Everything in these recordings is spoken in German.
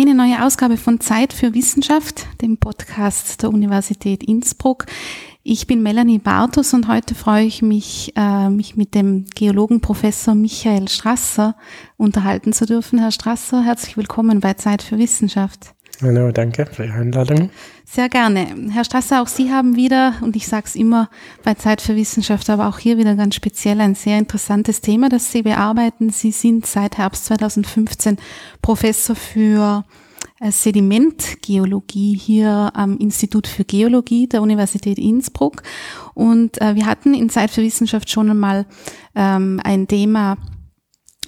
eine neue Ausgabe von Zeit für Wissenschaft, dem Podcast der Universität Innsbruck. Ich bin Melanie Bartos und heute freue ich mich, äh, mich mit dem Geologen Professor Michael Strasser unterhalten zu dürfen. Herr Strasser, herzlich willkommen bei Zeit für Wissenschaft. Hallo, danke für die Einladung. Sehr gerne. Herr Strasser, auch Sie haben wieder, und ich sage es immer bei Zeit für Wissenschaft, aber auch hier wieder ganz speziell ein sehr interessantes Thema, das Sie bearbeiten. Sie sind seit Herbst 2015 Professor für äh, Sedimentgeologie hier am Institut für Geologie der Universität Innsbruck. Und äh, wir hatten in Zeit für Wissenschaft schon einmal ähm, ein Thema,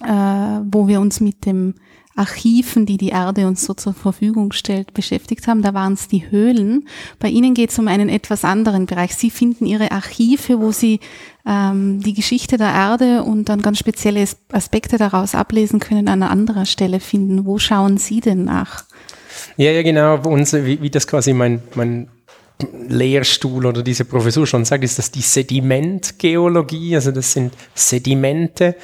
äh, wo wir uns mit dem Archiven, die die Erde uns so zur Verfügung stellt, beschäftigt haben. Da waren es die Höhlen. Bei Ihnen geht es um einen etwas anderen Bereich. Sie finden Ihre Archive, wo Sie ähm, die Geschichte der Erde und dann ganz spezielle Aspekte daraus ablesen können, an einer anderen Stelle finden. Wo schauen Sie denn nach? Ja, ja, genau. Unser, wie, wie das quasi mein, mein Lehrstuhl oder diese Professur schon sagt, ist das die Sedimentgeologie. Also das sind Sedimente,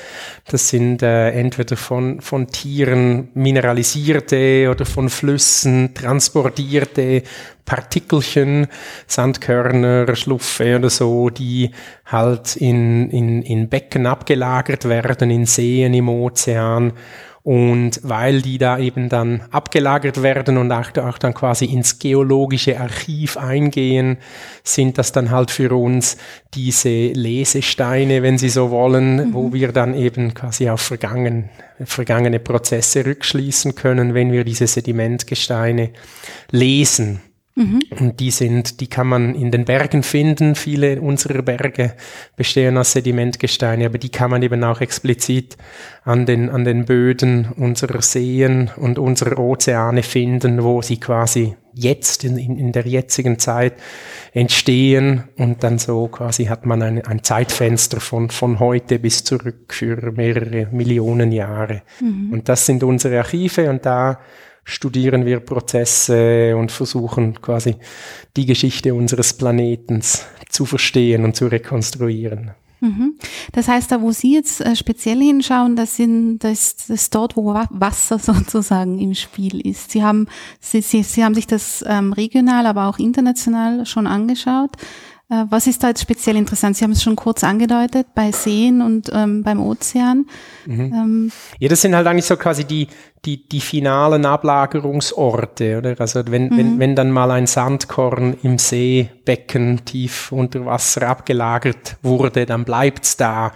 das sind äh, entweder von, von Tieren mineralisierte oder von Flüssen transportierte Partikelchen, Sandkörner, Schluffe oder so, die halt in, in, in Becken abgelagert werden, in Seen, im Ozean und weil die da eben dann abgelagert werden und auch, auch, dann quasi ins geologische Archiv eingehen, sind das dann halt für uns diese Lesesteine, wenn Sie so wollen, mhm. wo wir dann eben quasi auf vergangen, vergangene Prozesse rückschließen können, wenn wir diese Sedimentgesteine lesen. Mhm. Und die sind, die kann man in den Bergen finden. Viele unserer Berge bestehen aus Sedimentgesteine, aber die kann man eben auch explizit an den, an den Böden unserer Seen und unserer Ozeane finden, wo sie quasi jetzt in, in der jetzigen Zeit entstehen und dann so quasi hat man ein, ein Zeitfenster von, von heute bis zurück für mehrere Millionen Jahre. Mhm. Und das sind unsere Archive und da studieren wir Prozesse und versuchen quasi die Geschichte unseres Planetens zu verstehen und zu rekonstruieren. Mhm. Das heißt, da wo Sie jetzt äh, speziell hinschauen, das, sind, das, das ist dort, wo Wasser sozusagen im Spiel ist. Sie haben, Sie, Sie, Sie haben sich das ähm, regional, aber auch international schon angeschaut. Äh, was ist da jetzt speziell interessant? Sie haben es schon kurz angedeutet, bei Seen und ähm, beim Ozean. Mhm. Ähm, ja, das sind halt eigentlich so quasi die, die, die finalen Ablagerungsorte, oder? Also wenn, mhm. wenn, wenn dann mal ein Sandkorn im Seebecken tief unter Wasser abgelagert wurde, dann bleibt's da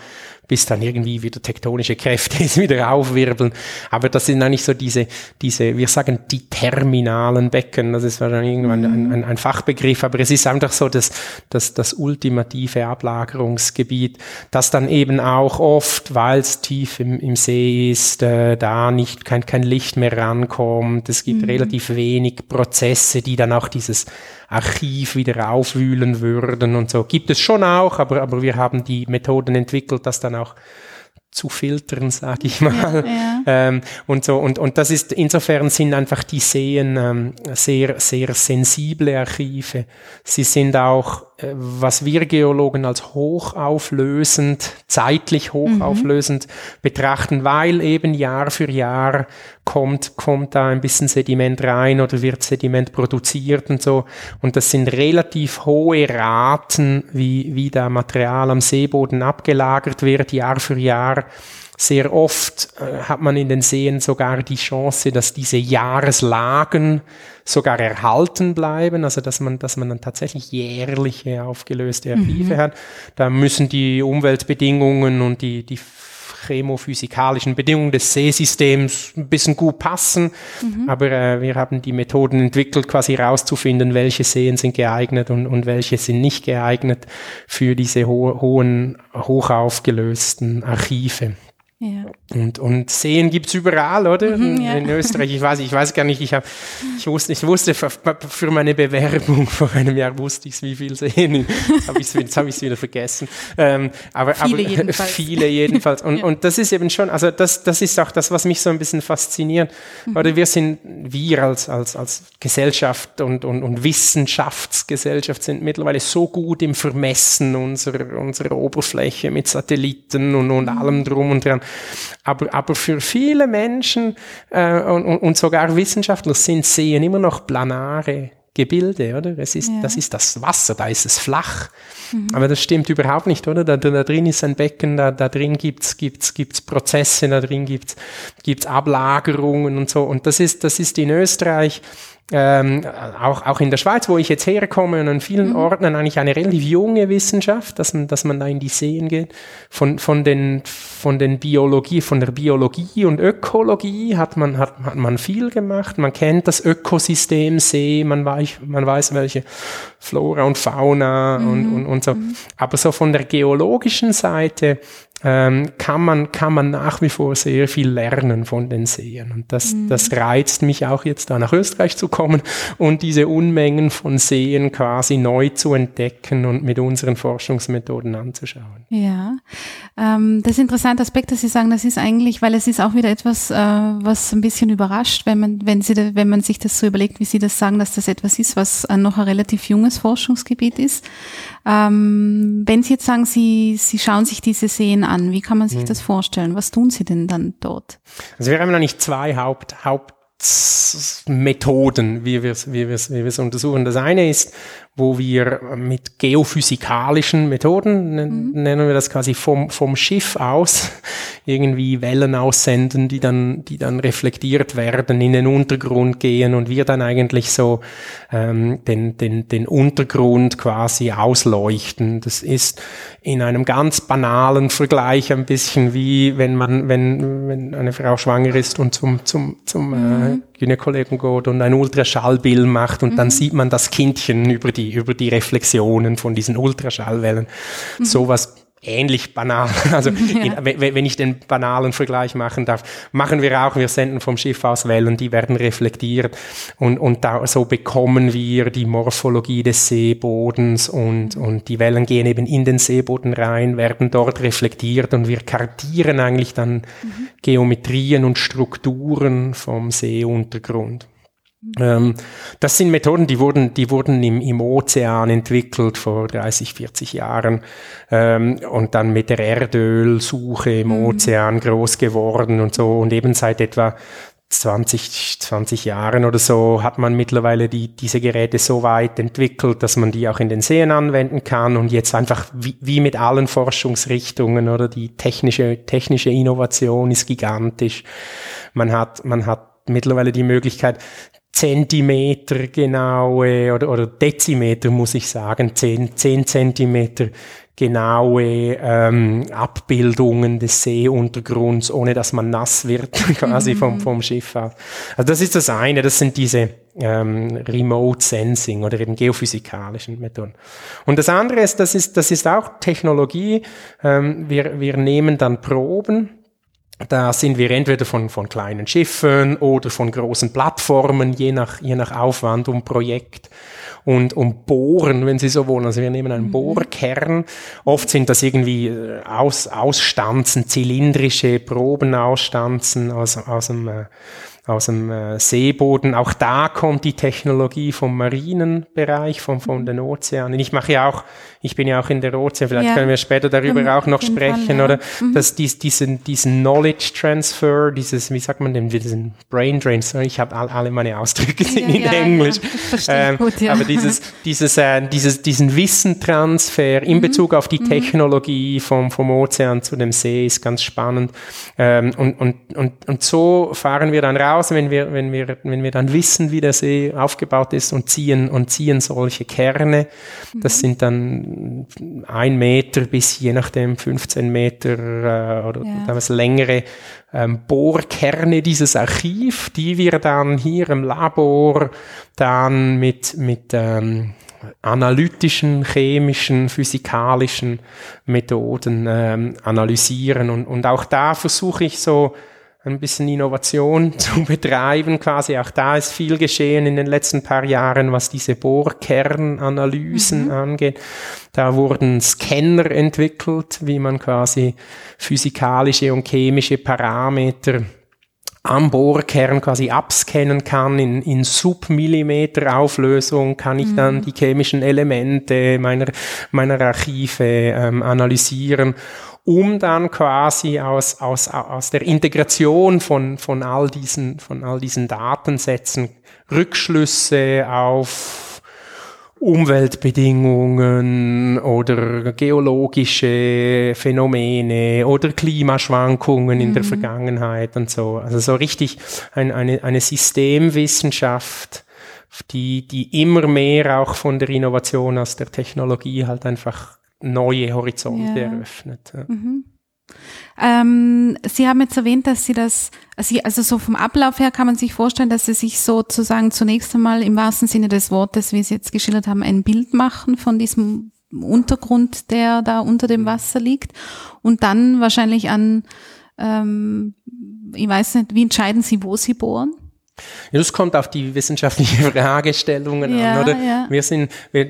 bis dann irgendwie wieder tektonische Kräfte es wieder aufwirbeln. Aber das sind eigentlich so diese, diese, wir sagen die terminalen Becken, das ist wahrscheinlich irgendwann mhm. ein, ein, ein, Fachbegriff, aber es ist einfach so das, das, das ultimative Ablagerungsgebiet, das dann eben auch oft, weil es tief im, im See ist, äh, da nicht kein, kein Licht mehr rankommt. Es gibt mhm. relativ wenig Prozesse, die dann auch dieses Archiv wieder aufwühlen würden und so. Gibt es schon auch, aber, aber wir haben die Methoden entwickelt, das dann auch zu filtern, sage ich mal. Ja, ja. Ähm, und so und und das ist insofern sind einfach die Seen ähm, sehr sehr sensible Archive. Sie sind auch was wir Geologen als hochauflösend, zeitlich hochauflösend mhm. betrachten, weil eben Jahr für Jahr kommt, kommt da ein bisschen Sediment rein oder wird Sediment produziert und so. Und das sind relativ hohe Raten, wie, wie da Material am Seeboden abgelagert wird, Jahr für Jahr. Sehr oft äh, hat man in den Seen sogar die Chance, dass diese Jahreslagen sogar erhalten bleiben, also dass man, dass man dann tatsächlich jährliche aufgelöste Archive mhm. hat. Da müssen die Umweltbedingungen und die, die chemophysikalischen Bedingungen des Seesystems ein bisschen gut passen. Mhm. Aber äh, wir haben die Methoden entwickelt, quasi herauszufinden, welche Seen sind geeignet und, und welche sind nicht geeignet für diese ho hohen, hochaufgelösten Archive. Ja. Und, und Seen gibt's überall, oder? Mhm, ja. In Österreich, ich weiß, ich weiß gar nicht, ich, hab, ich wusste, ich wusste für, für meine Bewerbung vor einem Jahr wusste ich wie viel Seen. Jetzt habe ich es hab wieder vergessen. Ähm, aber viele aber, jedenfalls. Viele jedenfalls. Und, ja. und das ist eben schon, also das, das ist auch das, was mich so ein bisschen fasziniert. Mhm. Oder wir sind, wir als, als, als Gesellschaft und, und, und Wissenschaftsgesellschaft sind mittlerweile so gut im Vermessen unserer, unserer Oberfläche mit Satelliten und, und mhm. allem drum und dran. Aber, aber für viele Menschen äh, und, und sogar Wissenschaftler sind Seen immer noch planare Gebilde, oder? Es ist, ja. Das ist das Wasser, da ist es flach. Mhm. Aber das stimmt überhaupt nicht, oder? Da, da drin ist ein Becken, da, da drin gibt's gibt's, gibt's Prozesse, da drin gibt's gibt's Ablagerungen und so. Und das ist, das ist in Österreich ähm, auch, auch in der Schweiz, wo ich jetzt herkomme und an vielen mhm. Orten eigentlich eine relativ junge Wissenschaft, dass man, dass man da in die Seen geht. Von, von den, von den Biologie, von der Biologie und Ökologie hat man, hat, hat man viel gemacht. Man kennt das Ökosystem See, man weiß, man weiß welche Flora und Fauna mhm. und, und, und so. Mhm. Aber so von der geologischen Seite ähm, kann, man, kann man nach wie vor sehr viel lernen von den Seen. Und das, mhm. das reizt mich auch jetzt da nach Österreich zu kommen und diese Unmengen von Seen quasi neu zu entdecken und mit unseren Forschungsmethoden anzuschauen. Ja, ähm, das ist ein interessanter Aspekt, dass Sie sagen, das ist eigentlich, weil es ist auch wieder etwas, äh, was ein bisschen überrascht, wenn man, wenn Sie, wenn man sich das so überlegt, wie Sie das sagen, dass das etwas ist, was äh, noch ein relativ junges Forschungsgebiet ist. Ähm, wenn Sie jetzt sagen, Sie, Sie schauen sich diese Seen an, wie kann man sich hm. das vorstellen? Was tun Sie denn dann dort? Also wir haben eigentlich zwei Haupt, Hauptmethoden, wie wir es wie wir's, wie wir's untersuchen. Das eine ist wo wir mit geophysikalischen Methoden, mhm. nennen wir das quasi vom, vom Schiff aus, irgendwie Wellen aussenden, die dann, die dann reflektiert werden, in den Untergrund gehen und wir dann eigentlich so ähm, den, den, den Untergrund quasi ausleuchten. Das ist in einem ganz banalen Vergleich ein bisschen wie wenn man, wenn, wenn eine Frau schwanger ist und zum, zum, zum äh, mhm. äh, Gynäkologen geht und ein Ultraschallbild macht und mhm. dann sieht man das Kindchen über die über die Reflexionen von diesen Ultraschallwellen. Mhm. Sowas ähnlich banal. Also ja. wenn ich den banalen Vergleich machen darf, machen wir auch, wir senden vom Schiff aus Wellen, die werden reflektiert und, und da, so bekommen wir die Morphologie des Seebodens und, und die Wellen gehen eben in den Seeboden rein, werden dort reflektiert und wir kartieren eigentlich dann mhm. Geometrien und Strukturen vom Seeuntergrund. Ähm, das sind Methoden, die wurden, die wurden im, im Ozean entwickelt vor 30, 40 Jahren ähm, und dann mit der Erdölsuche im mhm. Ozean groß geworden und so. Und eben seit etwa 20, 20 Jahren oder so hat man mittlerweile die, diese Geräte so weit entwickelt, dass man die auch in den Seen anwenden kann und jetzt einfach wie, wie mit allen Forschungsrichtungen oder die technische, technische Innovation ist gigantisch. Man hat, man hat mittlerweile die Möglichkeit, Zentimeter genaue oder, oder Dezimeter muss ich sagen, 10, 10 Zentimeter genaue ähm, Abbildungen des Seeuntergrunds, ohne dass man nass wird, quasi vom, mhm. vom Schiff aus. Also das ist das eine, das sind diese ähm, Remote Sensing oder eben geophysikalischen Methoden. Und das andere ist, das ist, das ist auch Technologie. Ähm, wir, wir nehmen dann Proben da sind wir entweder von, von kleinen Schiffen oder von großen Plattformen, je nach, je nach Aufwand und Projekt und, und bohren, wenn Sie so wollen. Also wir nehmen einen mhm. Bohrkern. Oft sind das irgendwie äh, aus, Ausstanzen, zylindrische Probenausstanzen aus, aus dem äh, aus dem äh, Seeboden. Auch da kommt die Technologie vom marinen Bereich, vom, von mhm. den Ozeanen. Ich mache ja auch, ich bin ja auch in der Ozean, vielleicht ja. können wir später darüber um, auch noch sprechen, Fall, ja. oder? Mhm. Dass dies, diesen, diesen Knowledge Transfer, dieses, wie sagt man denn, diesen Brain Drain, ich habe all, alle meine Ausdrücke ja, in Englisch. Ähm, gut, aber dieses, dieses, äh, dieses, diesen Wissentransfer in mhm. Bezug auf die mhm. Technologie vom, vom Ozean zu dem See ist ganz spannend. Ähm, und, und, und, und so fahren wir dann raus raus, wenn wir, wenn wir, wenn wir dann wissen, wie der See aufgebaut ist und ziehen, und ziehen solche Kerne. Das mhm. sind dann ein Meter bis je nachdem 15 Meter äh, oder ja. damals längere ähm, Bohrkerne dieses Archiv, die wir dann hier im Labor dann mit, mit ähm, analytischen, chemischen, physikalischen Methoden ähm, analysieren. Und, und auch da versuche ich so ein bisschen Innovation zu betreiben. Quasi auch da ist viel geschehen in den letzten paar Jahren, was diese Bohrkernanalysen mhm. angeht. Da wurden Scanner entwickelt, wie man quasi physikalische und chemische Parameter am Bohrkern quasi abscannen kann in, in Submillimeter Auflösung, kann ich dann mhm. die chemischen Elemente meiner, meiner Archive ähm, analysieren um dann quasi aus, aus, aus der Integration von, von, all diesen, von all diesen Datensätzen Rückschlüsse auf Umweltbedingungen oder geologische Phänomene oder Klimaschwankungen in der mhm. Vergangenheit und so. Also so richtig ein, eine, eine Systemwissenschaft, die, die immer mehr auch von der Innovation aus der Technologie halt einfach neue Horizonte ja. eröffnet. Ja. Mhm. Ähm, Sie haben jetzt erwähnt, dass Sie das, also so vom Ablauf her kann man sich vorstellen, dass Sie sich sozusagen zunächst einmal im wahrsten Sinne des Wortes, wie Sie jetzt geschildert haben, ein Bild machen von diesem Untergrund, der da unter dem Wasser liegt und dann wahrscheinlich an, ähm, ich weiß nicht, wie entscheiden Sie, wo Sie bohren? Ja, das kommt auf die wissenschaftlichen Fragestellungen ja, an, oder? Ja. Wir sind, wir,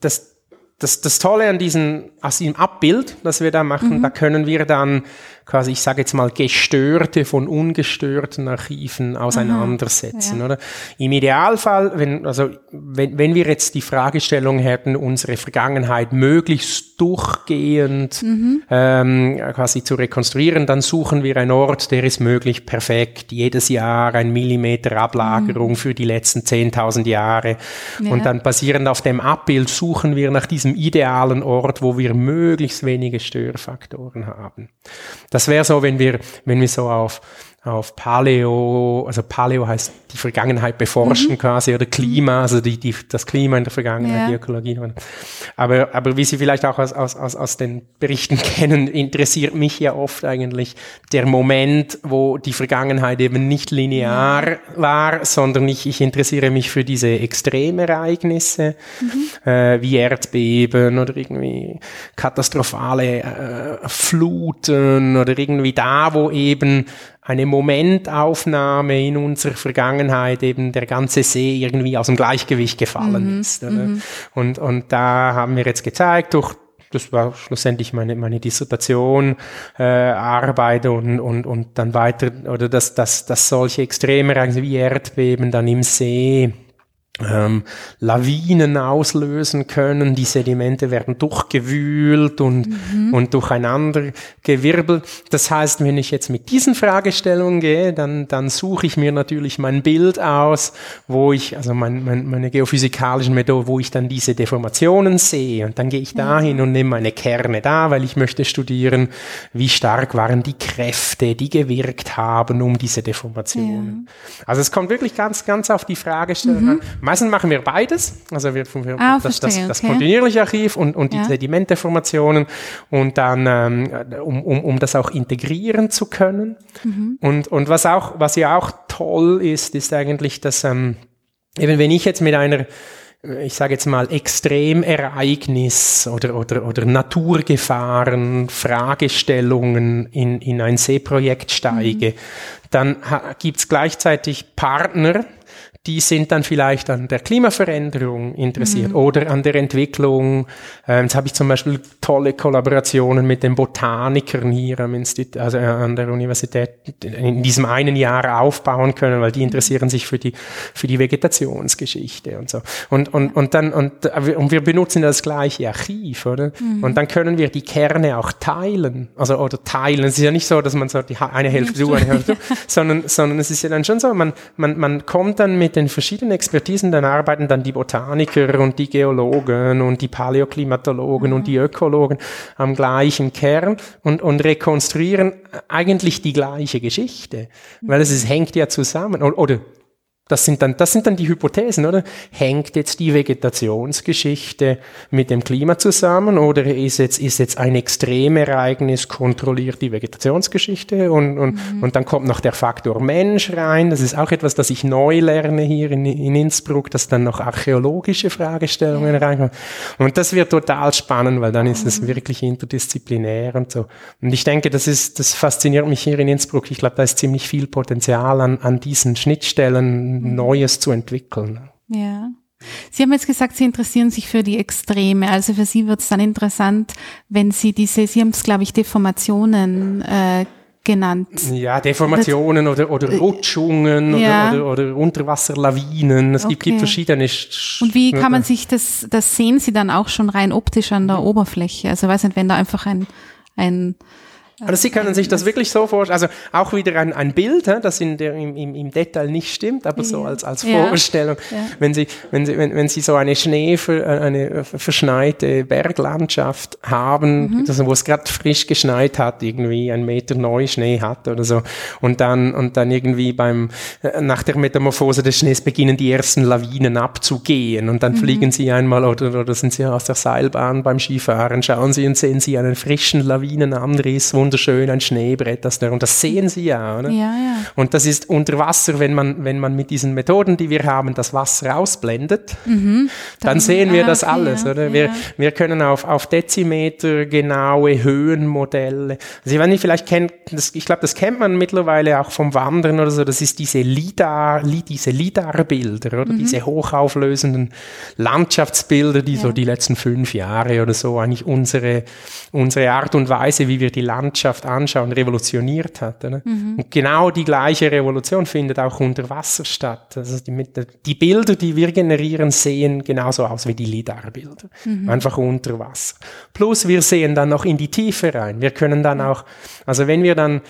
das, das, das Tolle an diesem, aus diesem Abbild, das wir da machen, mhm. da können wir dann quasi, ich sage jetzt mal, gestörte von ungestörten Archiven auseinandersetzen. Ja. Oder? Im Idealfall, wenn, also, wenn, wenn wir jetzt die Fragestellung hätten, unsere Vergangenheit möglichst durchgehend mhm. ähm, quasi zu rekonstruieren, dann suchen wir einen Ort, der ist möglich perfekt, jedes Jahr ein Millimeter Ablagerung mhm. für die letzten 10.000 Jahre. Ja. Und dann basierend auf dem Abbild suchen wir nach diesem idealen Ort, wo wir möglichst wenige Störfaktoren haben. Das wäre so, wenn wir, wenn wir so auf, auf Paleo, also Paleo heißt die Vergangenheit beforschen mhm. quasi oder Klima, also die, die, das Klima in der Vergangenheit, ja. die Ökologie. Aber, aber wie Sie vielleicht auch aus, aus, aus, aus den Berichten kennen, interessiert mich ja oft eigentlich der Moment, wo die Vergangenheit eben nicht linear ja. war, sondern ich, ich interessiere mich für diese Extremereignisse, mhm. äh, wie Erdbeben oder irgendwie katastrophale äh, Fluten oder irgendwie da, wo eben eine Momentaufnahme in unserer Vergangenheit eben der ganze See irgendwie aus dem Gleichgewicht gefallen mhm. ist. Mhm. Und, und da haben wir jetzt gezeigt, durch das war schlussendlich meine, meine Dissertation, äh, Arbeit und, und, und dann weiter, oder dass, dass, dass solche Extreme wie Erdbeben dann im See ähm, Lawinen auslösen können. Die Sedimente werden durchgewühlt und, mhm. und durcheinander gewirbelt. Das heißt, wenn ich jetzt mit diesen Fragestellungen gehe, dann, dann suche ich mir natürlich mein Bild aus, wo ich, also mein, mein, meine geophysikalischen Methode, wo ich dann diese Deformationen sehe. Und dann gehe ich dahin und nehme meine Kerne da, weil ich möchte studieren, wie stark waren die Kräfte, die gewirkt haben, um diese Deformationen. Ja. Also es kommt wirklich ganz, ganz auf die Fragestellung mhm. an Meistens machen wir beides. Also wir, wir ah, das, das, das okay. kontinuierliche Archiv und, und die ja. Sedimenteformationen und dann, ähm, um, um, um das auch integrieren zu können. Mhm. Und, und was auch, was ja auch toll ist, ist eigentlich, dass ähm, eben wenn ich jetzt mit einer ich sage jetzt mal, Extremereignis oder, oder, oder Naturgefahren, Fragestellungen in, in ein Seeprojekt steige, mhm. dann gibt es gleichzeitig Partner, die sind dann vielleicht an der Klimaveränderung interessiert mhm. oder an der Entwicklung. Ähm, jetzt habe ich zum Beispiel tolle Kollaborationen mit den Botanikern hier am Institut, also an der Universität in diesem einen Jahr aufbauen können, weil die interessieren sich für die, für die Vegetationsgeschichte und so. Und, und, und dann, und, und wir benutzen das gleiche Archiv, oder? Mhm. Und dann können wir die Kerne auch teilen. Also, oder teilen. Es ist ja nicht so, dass man so die eine Hälfte du, eine Hälfte du, sondern, sondern es ist ja dann schon so, man, man, man kommt dann mit den verschiedenen Expertisen, dann arbeiten dann die Botaniker und die Geologen und die Paläoklimatologen mhm. und die Ökologen am gleichen Kern und, und rekonstruieren eigentlich die gleiche Geschichte, weil es, es hängt ja zusammen. Oder, oder das sind dann, das sind dann die Hypothesen, oder? Hängt jetzt die Vegetationsgeschichte mit dem Klima zusammen oder ist jetzt, ist jetzt ein Extremereignis kontrolliert die Vegetationsgeschichte und, und, mhm. und dann kommt noch der Faktor Mensch rein. Das ist auch etwas, das ich neu lerne hier in, in Innsbruck, dass dann noch archäologische Fragestellungen mhm. reinkommen. Und das wird total spannend, weil dann ist es mhm. wirklich interdisziplinär und so. Und ich denke, das ist, das fasziniert mich hier in Innsbruck. Ich glaube, da ist ziemlich viel Potenzial an, an diesen Schnittstellen Neues zu entwickeln. Ja. Sie haben jetzt gesagt, Sie interessieren sich für die Extreme. Also für Sie wird es dann interessant, wenn Sie diese, Sie haben es, glaube ich, Deformationen äh, genannt. Ja, Deformationen oder, oder äh, Rutschungen ja. oder, oder, oder Unterwasserlawinen. Es okay. gibt, gibt verschiedene. Und wie kann man sich das, das sehen Sie dann auch schon rein optisch an der Oberfläche? Also weiß nicht, wenn da einfach ein, ein also Sie können sich das wirklich so vorstellen, also auch wieder ein, ein Bild, das in der, im, im, Detail nicht stimmt, aber so als, als Vorstellung. Ja. Wenn, Sie, wenn, Sie, wenn, wenn Sie so eine Schnee, äh, eine verschneite Berglandschaft haben, mhm. also wo es gerade frisch geschneit hat, irgendwie ein Meter Neuschnee hat oder so, und dann, und dann irgendwie beim, äh, nach der Metamorphose des Schnees beginnen die ersten Lawinen abzugehen und dann mhm. fliegen Sie einmal oder, oder sind Sie aus der Seilbahn beim Skifahren, schauen Sie und sehen Sie einen frischen Lawinenanriss, wunderschön, ein Schneebrett, das da, und das sehen Sie ja? Ja, ja. Und das ist unter Wasser, wenn man, wenn man mit diesen Methoden, die wir haben, das Wasser ausblendet, mhm. dann, dann, sehen wir ah, das okay, alles, oder? Wir, wir können auf, auf Dezimeter genaue Höhenmodelle, also ich vielleicht kennt, das, ich glaube, das kennt man mittlerweile auch vom Wandern oder so, das ist diese LIDAR, diese LIDAR-Bilder, oder? Mhm. Diese hochauflösenden Landschaftsbilder, die so die letzten fünf Jahre oder so eigentlich unsere, unsere Art und Weise, wie wir die Landschaft Landschaft anschauen, revolutioniert hat. Ne? Mhm. Und genau die gleiche Revolution findet auch unter Wasser statt. Also die, die Bilder, die wir generieren, sehen genauso aus wie die LIDAR-Bilder. Mhm. Einfach unter Wasser. Plus wir sehen dann noch in die Tiefe rein. Wir können dann auch, also wenn wir dann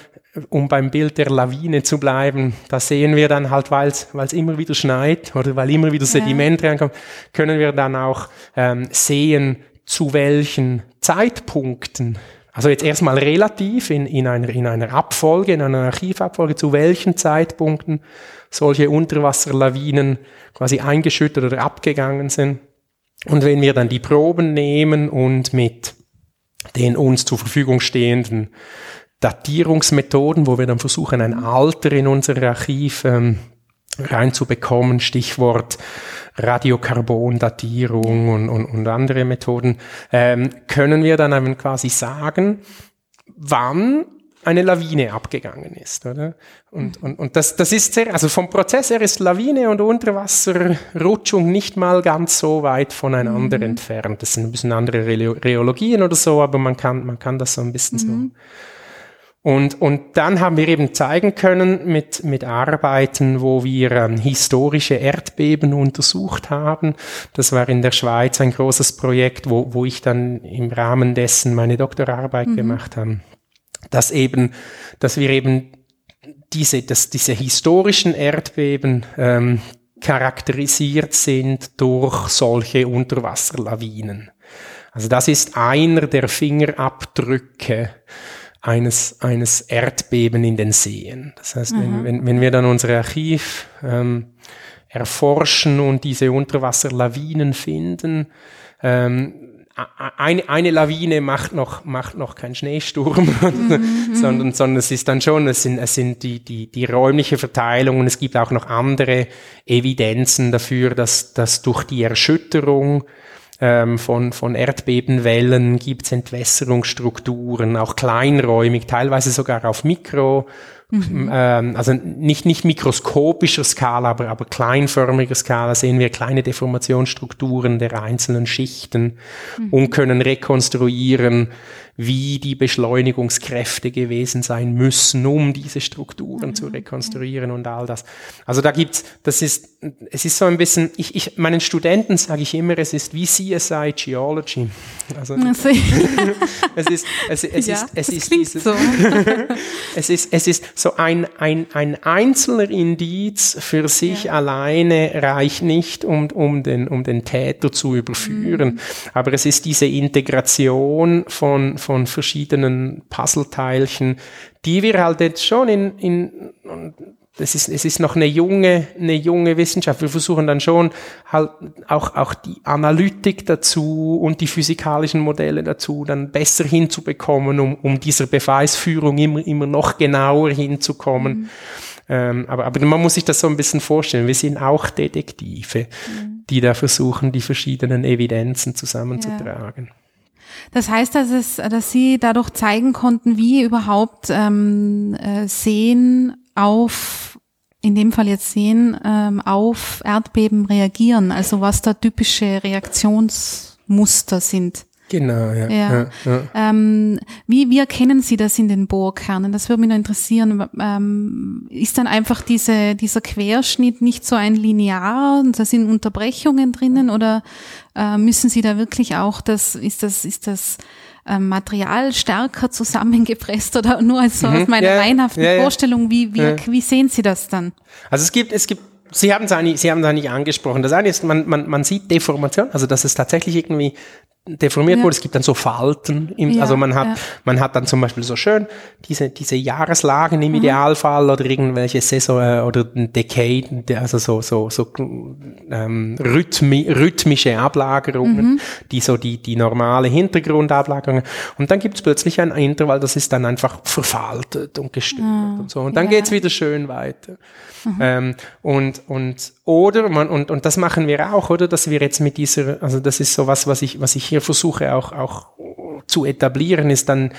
um beim Bild der Lawine zu bleiben, da sehen wir dann halt, weil es immer wieder schneit oder weil immer wieder Sediment ja. reinkommt, können wir dann auch ähm, sehen, zu welchen Zeitpunkten also jetzt erstmal relativ in, in, einer, in einer Abfolge, in einer Archivabfolge, zu welchen Zeitpunkten solche Unterwasserlawinen quasi eingeschüttet oder abgegangen sind. Und wenn wir dann die Proben nehmen und mit den uns zur Verfügung stehenden Datierungsmethoden, wo wir dann versuchen, ein Alter in unser Archiv ähm, reinzubekommen, Stichwort Radiokarbondatierung und, und, und andere Methoden, ähm, können wir dann eben quasi sagen, wann eine Lawine abgegangen ist, oder? Und, und, und das, das ist sehr, also vom Prozess her ist Lawine und Unterwasserrutschung nicht mal ganz so weit voneinander mhm. entfernt. Das sind ein bisschen andere Rheologien oder so, aber man kann, man kann das so ein bisschen mhm. so und, und dann haben wir eben zeigen können mit, mit Arbeiten, wo wir ähm, historische Erdbeben untersucht haben. Das war in der Schweiz ein großes Projekt, wo, wo ich dann im Rahmen dessen meine Doktorarbeit mhm. gemacht habe. Dass eben, dass wir eben diese, dass diese historischen Erdbeben ähm, charakterisiert sind durch solche Unterwasserlawinen. Also das ist einer der Fingerabdrücke eines, eines Erdbeben in den Seen. Das heißt, wenn, mhm. wenn, wenn wir dann unser Archiv ähm, erforschen und diese Unterwasserlawinen finden, ähm, eine, eine Lawine macht noch, macht noch keinen Schneesturm, mhm, sondern, sondern es ist dann schon, es sind, es sind die, die, die räumliche Verteilung und es gibt auch noch andere Evidenzen dafür, dass, dass durch die Erschütterung ähm, von, von Erdbebenwellen gibt es Entwässerungsstrukturen, auch kleinräumig, teilweise sogar auf Mikro, mhm. ähm, also nicht, nicht mikroskopischer Skala, aber, aber kleinförmiger Skala sehen wir kleine Deformationsstrukturen der einzelnen Schichten mhm. und können rekonstruieren, wie die Beschleunigungskräfte gewesen sein müssen, um diese Strukturen mhm. zu rekonstruieren und all das. Also da gibt's, das ist, es ist so ein bisschen, ich, ich meinen Studenten sage ich immer, es ist wie CSI Geology. Also, es ist, es, es ja, ist, es ist dieses, so. es ist, es ist so ein, ein, ein einzelner Indiz für sich ja. alleine reicht nicht, um, um den, um den Täter zu überführen. Mhm. Aber es ist diese Integration von, von verschiedenen Puzzleteilchen, die wir halt jetzt schon in, in es ist, es ist noch eine junge, eine junge Wissenschaft. Wir versuchen dann schon halt auch, auch die Analytik dazu und die physikalischen Modelle dazu dann besser hinzubekommen, um, um dieser Beweisführung immer, immer noch genauer hinzukommen. Mhm. Ähm, aber, aber man muss sich das so ein bisschen vorstellen. Wir sind auch Detektive, mhm. die da versuchen, die verschiedenen Evidenzen zusammenzutragen. Ja. Das heißt, dass, es, dass Sie dadurch zeigen konnten, wie überhaupt ähm, äh, Sehen auf, in dem Fall jetzt Sehen, ähm, auf Erdbeben reagieren. Also was da typische Reaktionsmuster sind. Genau, ja. ja. ja, ja. Ähm, wie, wie erkennen Sie das in den Bohrkernen? Das würde mich noch interessieren. Ähm, ist dann einfach diese, dieser Querschnitt nicht so ein linear und da sind Unterbrechungen drinnen oder äh, müssen Sie da wirklich auch das, ist das, ist das ähm, Material stärker zusammengepresst oder nur als so mhm. aus meiner ja. Vorstellung, wie, wie, wie sehen Sie das dann? Also es gibt, es gibt Sie haben es eigentlich, Sie haben es eigentlich angesprochen. Das eine ist, man, man, man sieht Deformation, also dass es tatsächlich irgendwie deformiert ja. wurde. Es gibt dann so Falten. Im, ja, also man hat, ja. man hat dann zum Beispiel so schön diese, diese Jahreslagen im mhm. Idealfall oder irgendwelche Saison äh, oder ein Decade, also so, so, so ähm, rhythmi, rhythmische Ablagerungen, mhm. die so die, die normale Hintergrundablagerungen. Und dann gibt es plötzlich ein Intervall, das ist dann einfach verfaltet und gestört mhm. und so. Und dann geht's wieder schön weiter. Mhm. Ähm, und, und, oder man, und, und das machen wir auch, oder, dass wir jetzt mit dieser, also das ist so was, was ich, was ich hier versuche auch, auch zu etablieren, ist dann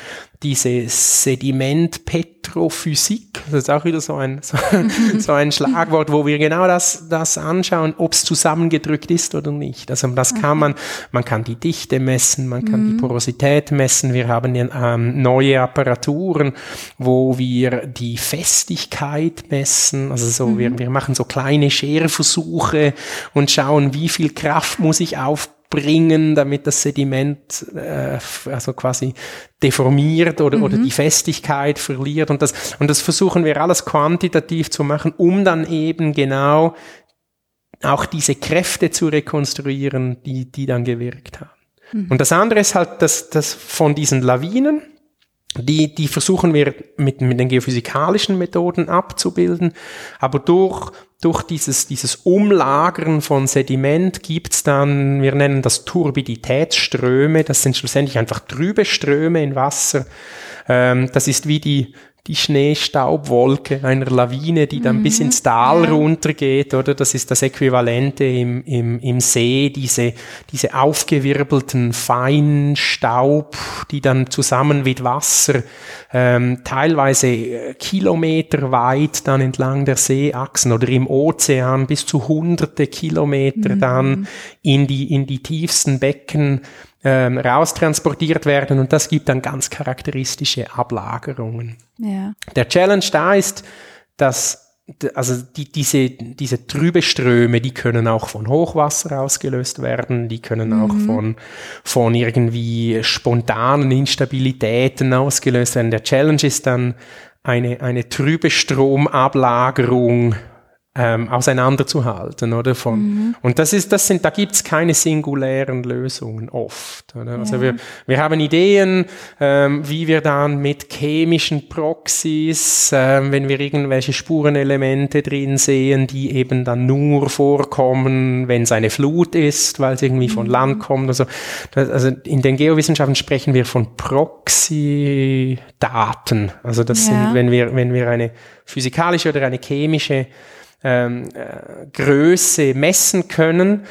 diese Sedimentpetrophysik. Das ist auch wieder so ein, so, so ein Schlagwort, wo wir genau das, das anschauen, ob es zusammengedrückt ist oder nicht. Also das kann man, man kann die Dichte messen, man kann mhm. die Porosität messen. Wir haben ähm, neue Apparaturen, wo wir die Festigkeit messen. Also so, mhm. wir, wir machen so kleine Scherversuche und schauen, wie viel Kraft muss ich aufbauen bringen, damit das Sediment äh, also quasi deformiert oder, mhm. oder die Festigkeit verliert. Und das, und das versuchen wir alles quantitativ zu machen, um dann eben genau auch diese Kräfte zu rekonstruieren, die, die dann gewirkt haben. Mhm. Und das andere ist halt, dass, dass von diesen Lawinen, die, die versuchen wir mit, mit den geophysikalischen Methoden abzubilden, aber durch durch dieses, dieses Umlagern von Sediment gibt's dann, wir nennen das Turbiditätsströme, das sind schlussendlich einfach trübe Ströme in Wasser. Ähm, das ist wie die, die Schneestaubwolke einer Lawine, die dann mhm. bis ins Tal ja. runtergeht, oder? Das ist das Äquivalente im, im, im See, diese, diese aufgewirbelten Feinstaub, die dann zusammen mit Wasser ähm, teilweise äh, kilometerweit dann entlang der Seeachsen oder im Ozean bis zu hunderte Kilometer mhm. dann in die, in die tiefsten Becken ähm, raustransportiert werden und das gibt dann ganz charakteristische Ablagerungen. Ja. Der Challenge da ist, dass also die, diese, diese trübe Ströme, die können auch von Hochwasser ausgelöst werden, die können mhm. auch von, von irgendwie spontanen Instabilitäten ausgelöst werden. Der Challenge ist dann eine, eine trübe Stromablagerung ähm, auseinanderzuhalten, oder? Von, mhm. Und das ist, das sind, da gibt's keine singulären Lösungen oft. Oder? Also ja. wir, wir haben Ideen, ähm, wie wir dann mit chemischen Proxys, ähm, wenn wir irgendwelche Spurenelemente drin sehen, die eben dann nur vorkommen, wenn es eine Flut ist, weil es irgendwie mhm. von Land kommt. Also, das, also in den Geowissenschaften sprechen wir von Proxy-Daten. Also das ja. sind, wenn wir, wenn wir eine physikalische oder eine chemische ähm, äh, Größe messen können,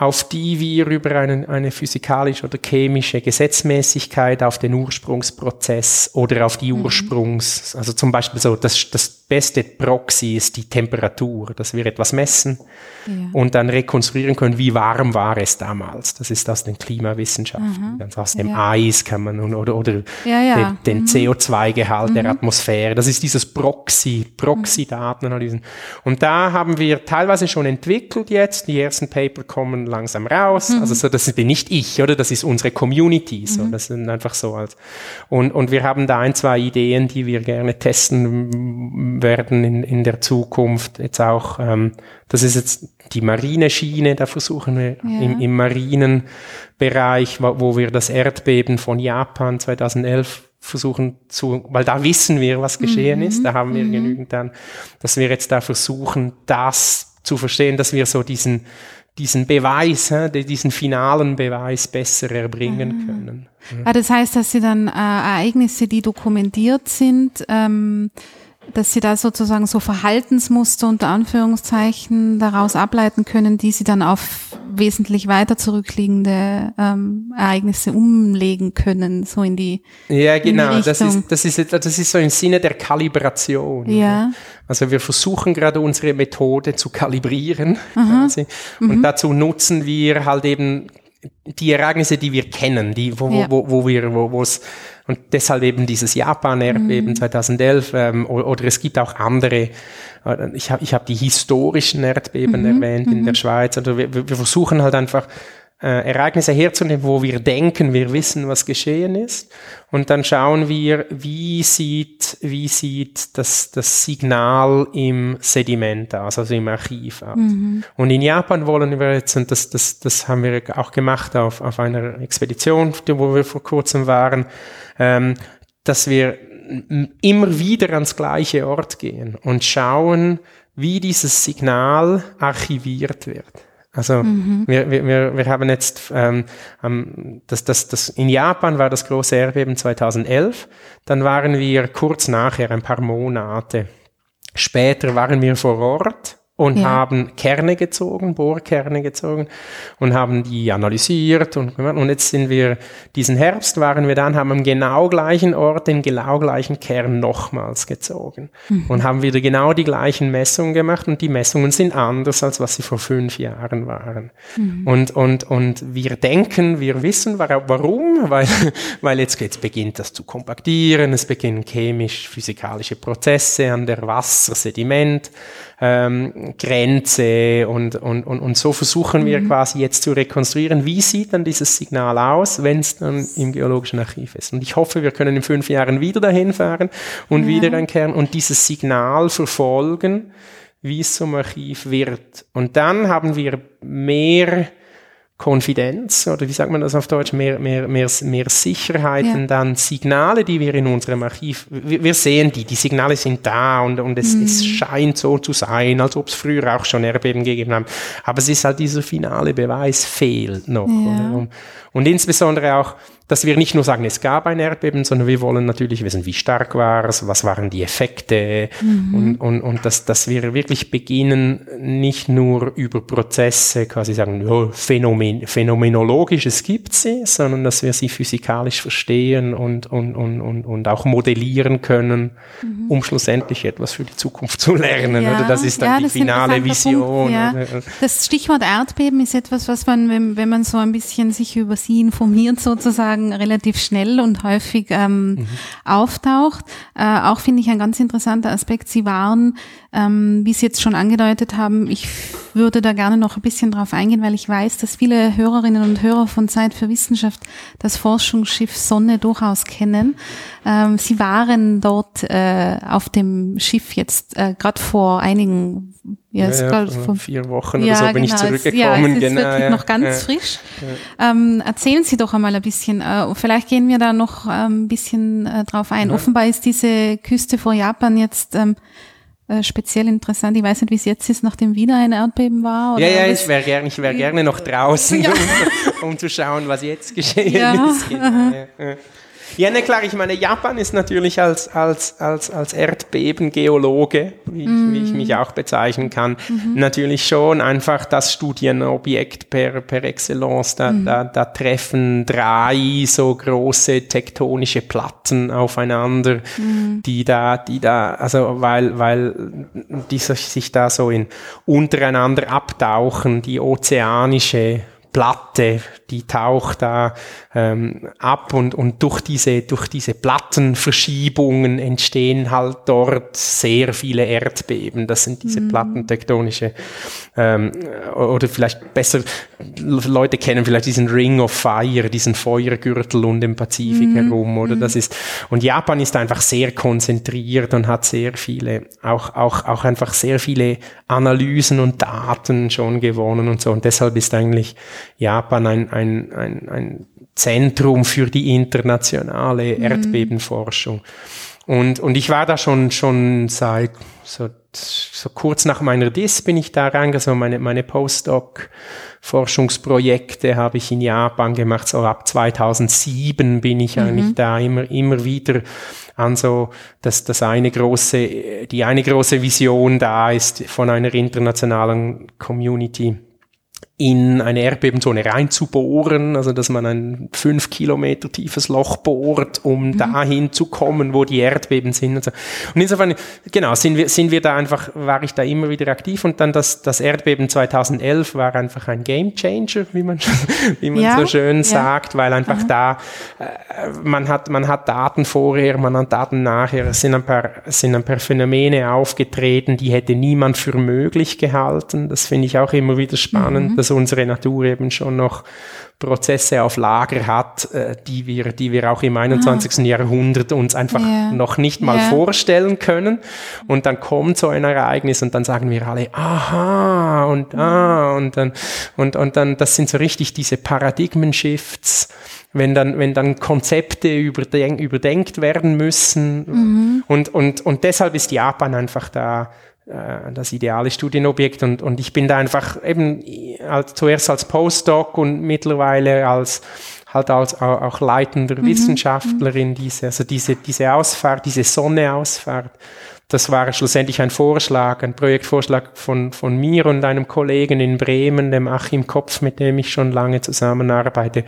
auf die wir über einen, eine physikalische oder chemische Gesetzmäßigkeit auf den Ursprungsprozess oder auf die mhm. Ursprungs, also zum Beispiel so, das, das beste Proxy ist die Temperatur, dass wir etwas messen ja. und dann rekonstruieren können, wie warm war es damals. Das ist aus den Klimawissenschaften. Mhm. aus dem ja. Eis kann man oder, oder ja, den, den mhm. CO2-Gehalt mhm. der Atmosphäre. Das ist dieses Proxy, Proxy-Datenanalysen. Und da haben wir teilweise schon entwickelt jetzt. Die ersten Paper kommen langsam raus. Mhm. Also so, das bin nicht ich, oder? Das ist unsere Community. So, mhm. das sind einfach so als. Und, und wir haben da ein, zwei Ideen, die wir gerne testen werden in, in der Zukunft. Jetzt auch, ähm, das ist jetzt die Marineschiene, da versuchen wir ja. im, im Marinenbereich, wo, wo wir das Erdbeben von Japan 2011 versuchen zu, weil da wissen wir, was geschehen mhm. ist, da haben wir mhm. genügend dann, dass wir jetzt da versuchen, das zu verstehen, dass wir so diesen, diesen Beweis, diesen finalen Beweis besser erbringen mhm. können. Ah, das heißt, dass Sie dann äh, Ereignisse, die dokumentiert sind, ähm, dass sie da sozusagen so Verhaltensmuster unter Anführungszeichen daraus ableiten können, die sie dann auf wesentlich weiter zurückliegende ähm, Ereignisse umlegen können, so in die Ja, genau, die das ist das ist das ist so im Sinne der Kalibration. Ja. Oder? Also wir versuchen gerade unsere Methode zu kalibrieren quasi. und mhm. dazu nutzen wir halt eben die Ereignisse, die wir kennen, die, wo, ja. wo, wo wir, wo, wo es, und deshalb eben dieses Japan-Erdbeben mhm. 2011, ähm, oder, oder, es gibt auch andere, äh, ich habe ich hab die historischen Erdbeben mhm. erwähnt in der mhm. Schweiz, also wir, wir versuchen halt einfach, Ereignisse herzunehmen, wo wir denken, wir wissen, was geschehen ist. Und dann schauen wir, wie sieht, wie sieht das, das Signal im Sediment aus, also im Archiv aus. Mhm. Und in Japan wollen wir jetzt, und das, das, das haben wir auch gemacht auf, auf einer Expedition, wo wir vor kurzem waren, ähm, dass wir immer wieder ans gleiche Ort gehen und schauen, wie dieses Signal archiviert wird. Also mhm. wir, wir, wir haben jetzt, ähm, das, das, das, in Japan war das große Erdbeben 2011, dann waren wir kurz nachher, ein paar Monate. Später waren wir vor Ort und ja. haben Kerne gezogen, Bohrkerne gezogen und haben die analysiert und, und jetzt sind wir, diesen Herbst waren wir dann, haben am genau gleichen Ort den genau gleichen Kern nochmals gezogen mhm. und haben wieder genau die gleichen Messungen gemacht und die Messungen sind anders, als was sie vor fünf Jahren waren. Mhm. Und, und, und wir denken, wir wissen warum, weil, weil jetzt, jetzt beginnt das zu kompaktieren, es beginnen chemisch-physikalische Prozesse an der Wasser, Sediment, ähm, Grenze und, und, und, und so versuchen wir mhm. quasi jetzt zu rekonstruieren, wie sieht dann dieses Signal aus, wenn es dann im geologischen Archiv ist. Und ich hoffe, wir können in fünf Jahren wieder dahin fahren und ja. wieder ein Kern und dieses Signal verfolgen, wie es zum Archiv wird. Und dann haben wir mehr Konfidenz oder wie sagt man das auf Deutsch, mehr, mehr, mehr, mehr Sicherheiten, ja. dann Signale, die wir in unserem Archiv, wir, wir sehen die, die Signale sind da und, und es, mhm. es scheint so zu sein, als ob es früher auch schon Erdbeben gegeben haben. Aber es ist halt dieser finale Beweis fehlt noch. Ja. Und insbesondere auch, dass wir nicht nur sagen, es gab ein Erdbeben, sondern wir wollen natürlich wissen, wie stark war es, was waren die Effekte mhm. und, und, und dass, dass wir wirklich beginnen, nicht nur über Prozesse quasi sagen, oh, Phänomen, phänomenologisch, es gibt sie, sondern dass wir sie physikalisch verstehen und, und, und, und, und auch modellieren können, mhm. um schlussendlich etwas für die Zukunft zu lernen. Ja, oder das ist dann ja, die finale Vision. Ja. Das Stichwort Erdbeben ist etwas, was man, wenn, wenn man so ein bisschen sich über sie informiert sozusagen, sagen, relativ schnell und häufig ähm, mhm. auftaucht. Äh, auch finde ich ein ganz interessanter Aspekt. Sie waren, ähm, wie Sie jetzt schon angedeutet haben, ich würde da gerne noch ein bisschen drauf eingehen, weil ich weiß, dass viele Hörerinnen und Hörer von Zeit für Wissenschaft das Forschungsschiff Sonne durchaus kennen. Ähm, Sie waren dort äh, auf dem Schiff jetzt äh, gerade vor einigen ja, ja, ja vor vier Wochen ja, oder so bin genau, ich zurückgekommen. Ja, es ist genau, wirklich noch ganz frisch. Ähm, erzählen Sie doch einmal ein bisschen. Äh, vielleicht gehen wir da noch äh, ein bisschen äh, drauf ein. Offenbar ist diese Küste vor Japan jetzt ähm, äh, speziell interessant. Ich weiß nicht, wie es jetzt ist, nachdem wieder ein Erdbeben war. ja, ja, ich wäre gerne, ich wäre gerne noch draußen, um, um, zu schauen, was jetzt geschehen ist. Genau. Ja, ne, klar, ich meine, Japan ist natürlich als, als, als, als Erdbebengeologe, wie, mm. wie ich mich auch bezeichnen kann, mhm. natürlich schon einfach das Studienobjekt per, per Excellence. Da, mhm. da, da treffen drei so große tektonische Platten aufeinander, mhm. die da, die da, also weil, weil die sich da so in untereinander abtauchen, die ozeanische Platte, die taucht da ähm, ab und, und durch diese, durch diese Plattenverschiebungen entstehen halt dort sehr viele Erdbeben. Das sind diese mhm. plattentektonische, ähm, oder vielleicht besser, Leute kennen vielleicht diesen Ring of Fire, diesen Feuergürtel um den Pazifik mhm. herum, oder mhm. das ist, und Japan ist einfach sehr konzentriert und hat sehr viele, auch, auch, auch einfach sehr viele Analysen und Daten schon gewonnen und so. Und deshalb ist eigentlich Japan ein, ein, ein, ein Zentrum für die internationale mhm. Erdbebenforschung. Und, und ich war da schon, schon seit so, so kurz nach meiner DIS bin ich da reingegangen, meine, meine Postdoc-Forschungsprojekte habe ich in Japan gemacht, so ab 2007 bin ich mhm. eigentlich da immer, immer wieder an so, dass das eine große, die eine große Vision da ist von einer internationalen Community in eine Erdbebenzone reinzubohren, also dass man ein fünf Kilometer tiefes Loch bohrt, um mhm. dahin zu kommen, wo die Erdbeben sind. Und, so. und insofern, genau, sind wir, sind wir da einfach, war ich da immer wieder aktiv und dann das, das Erdbeben 2011 war einfach ein Game Changer, wie man, wie man ja, so schön ja. sagt, weil einfach Aha. da, äh, man hat, man hat Daten vorher, man hat Daten nachher, es sind ein paar, es sind ein paar Phänomene aufgetreten, die hätte niemand für möglich gehalten. Das finde ich auch immer wieder spannend, mhm dass unsere Natur eben schon noch Prozesse auf Lager hat, äh, die wir, die wir auch im 21. Ah. Jahrhundert uns einfach yeah. noch nicht mal yeah. vorstellen können. Und dann kommt so ein Ereignis und dann sagen wir alle, aha, und ah, und dann, und, und dann, das sind so richtig diese Paradigmen-Shifts, wenn dann, wenn dann Konzepte überdenk, überdenkt werden müssen. Mhm. Und, und, und deshalb ist Japan einfach da das ideale Studienobjekt und, und ich bin da einfach eben als, zuerst als Postdoc und mittlerweile als halt als auch, auch leitender mhm. Wissenschaftlerin diese, also diese, diese Ausfahrt, diese Sonneausfahrt. Das war schlussendlich ein Vorschlag, ein Projektvorschlag von, von mir und einem Kollegen in Bremen, dem Achim Kopf, mit dem ich schon lange zusammenarbeite.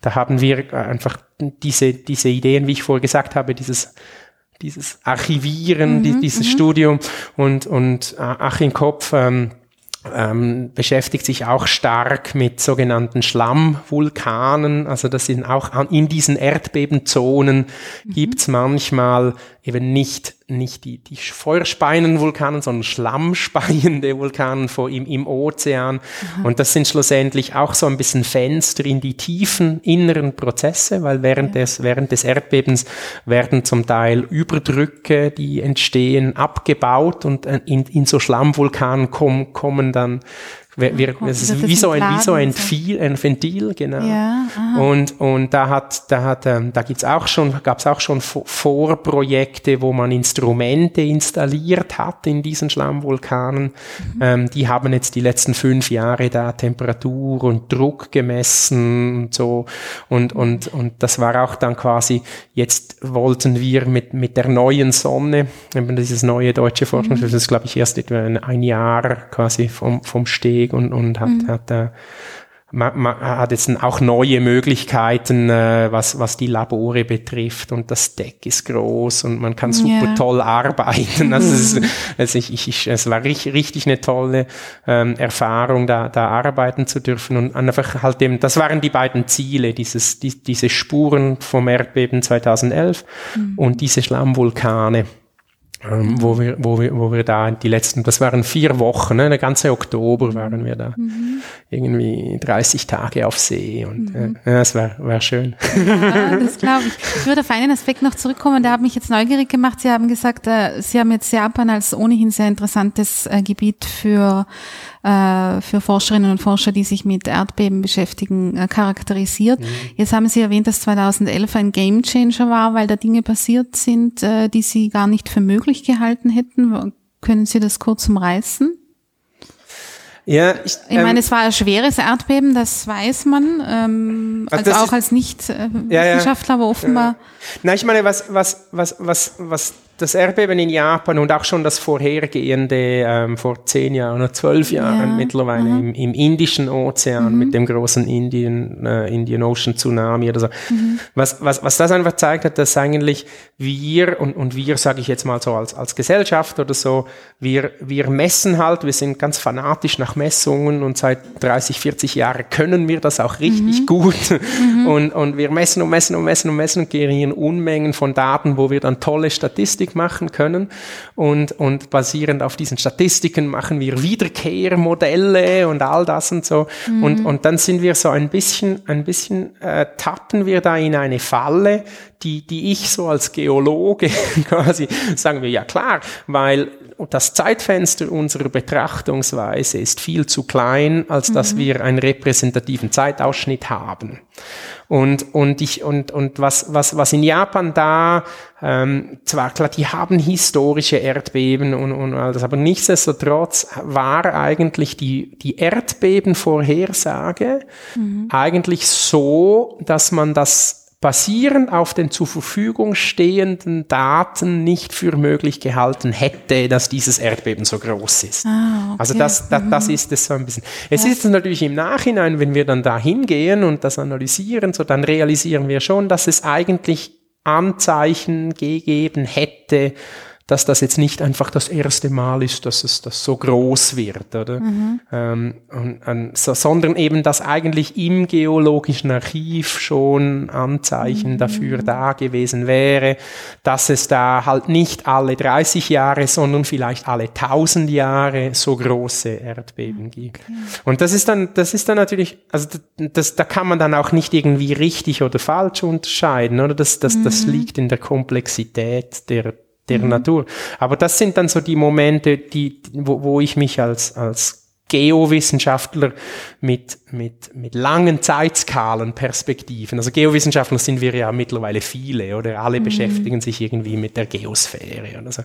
Da haben wir einfach diese, diese Ideen, wie ich vorher gesagt habe, dieses dieses Archivieren, mhm, die, dieses mhm. Studium und, und äh, Achim Kopf ähm, ähm, beschäftigt sich auch stark mit sogenannten Schlammvulkanen. Also das sind auch in diesen Erdbebenzonen mhm. gibt's manchmal eben nicht nicht die, die feuerspeienden Vulkanen, sondern schlammspeiende Vulkanen vor, im, im Ozean. Mhm. Und das sind schlussendlich auch so ein bisschen Fenster in die tiefen inneren Prozesse, weil während, ja. des, während des Erdbebens werden zum Teil Überdrücke, die entstehen, abgebaut und äh, in, in so Schlammvulkanen kommen, kommen dann wir, wir, es ist wie so ein, wie so ein, Viel, ein Ventil, genau. Ja, und, und da hat, da hat, ähm, da gibt's auch schon, gab's auch schon Vorprojekte, wo man Instrumente installiert hat in diesen Schlammvulkanen. Mhm. Ähm, die haben jetzt die letzten fünf Jahre da Temperatur und Druck gemessen und so. Und, und, und das war auch dann quasi, jetzt wollten wir mit, mit der neuen Sonne, eben dieses neue deutsche Forschungs, mhm. das ist glaube ich erst etwa ein Jahr quasi vom, vom Stehen Weg und, und hat, mhm. hat äh, man, man hat jetzt auch neue Möglichkeiten, äh, was, was die Labore betrifft und das Deck ist groß und man kann super yeah. toll arbeiten. Also, es, ist, also ich, ich, es war richtig, richtig eine tolle ähm, Erfahrung, da, da arbeiten zu dürfen und einfach halt eben, das waren die beiden Ziele, dieses, die, diese Spuren vom Erdbeben 2011 mhm. und diese Schlammvulkane ähm, wo, wir, wo, wir, wo wir da die letzten, das waren vier Wochen, ne, der ganze Oktober waren wir da mhm. irgendwie 30 Tage auf See und mhm. äh, ja, es war, war schön. Ja, das glaube ich. Ich würde auf einen Aspekt noch zurückkommen, der hat mich jetzt neugierig gemacht. Sie haben gesagt, äh, Sie haben jetzt Japan als ohnehin sehr interessantes äh, Gebiet für für Forscherinnen und Forscher, die sich mit Erdbeben beschäftigen, äh, charakterisiert. Mhm. Jetzt haben Sie erwähnt, dass 2011 ein Gamechanger war, weil da Dinge passiert sind, äh, die Sie gar nicht für möglich gehalten hätten. Können Sie das kurz umreißen? Ja, ich, ich meine, ähm, es war ein schweres Erdbeben, das weiß man, ähm, also, also auch als Nicht-Wissenschaftler, ja, ja. aber offenbar. Ja. Na, ich meine, was, was, was, was, was das Erdbeben in Japan und auch schon das vorhergehende ähm, vor zehn Jahren oder zwölf Jahren ja. mittlerweile im, im, Indischen Ozean mhm. mit dem großen Indian, äh, Indian Ocean Tsunami oder so. Mhm. Was, was, was das einfach zeigt hat, dass eigentlich wir und, und wir sage ich jetzt mal so als, als Gesellschaft oder so, wir, wir messen halt, wir sind ganz fanatisch nach Messungen und seit 30, 40 Jahren können wir das auch richtig mhm. gut mhm. und, und wir messen und messen und messen und messen und generieren Unmengen von Daten, wo wir dann tolle Statistiken Statistik machen können und, und basierend auf diesen Statistiken machen wir Wiederkehrmodelle und all das und so. Mhm. Und, und dann sind wir so ein bisschen, ein bisschen äh, tappen wir da in eine Falle, die, die ich so als Geologe quasi sagen wir, ja klar, weil das Zeitfenster unserer Betrachtungsweise ist viel zu klein, als dass mhm. wir einen repräsentativen Zeitausschnitt haben. Und, und, ich, und, und was, was, was in Japan da, ähm, zwar klar, die haben historische Erdbeben und, und all das, aber nichtsdestotrotz war eigentlich die, die Erdbebenvorhersage mhm. eigentlich so, dass man das basierend auf den zur Verfügung stehenden Daten nicht für möglich gehalten hätte, dass dieses Erdbeben so groß ist. Ah, okay. Also das, das, das mhm. ist es so ein bisschen. Es ja. ist natürlich im Nachhinein, wenn wir dann da hingehen und das analysieren, so dann realisieren wir schon, dass es eigentlich Anzeichen gegeben hätte, dass das jetzt nicht einfach das erste Mal ist, dass es das so groß wird, oder? Mhm. Ähm, und, und, so, sondern eben, dass eigentlich im geologischen Archiv schon Anzeichen mhm. dafür da gewesen wäre, dass es da halt nicht alle 30 Jahre, sondern vielleicht alle 1000 Jahre so große Erdbeben gibt. Okay. Und das ist dann, das ist dann natürlich, also das, das, da kann man dann auch nicht irgendwie richtig oder falsch unterscheiden, oder? Das, das, mhm. das liegt in der Komplexität der der mhm. Natur. Aber das sind dann so die Momente, die, wo, wo ich mich als, als Geowissenschaftler mit, mit, mit langen Zeitskalen, Perspektiven. Also Geowissenschaftler sind wir ja mittlerweile viele oder alle mhm. beschäftigen sich irgendwie mit der Geosphäre oder so.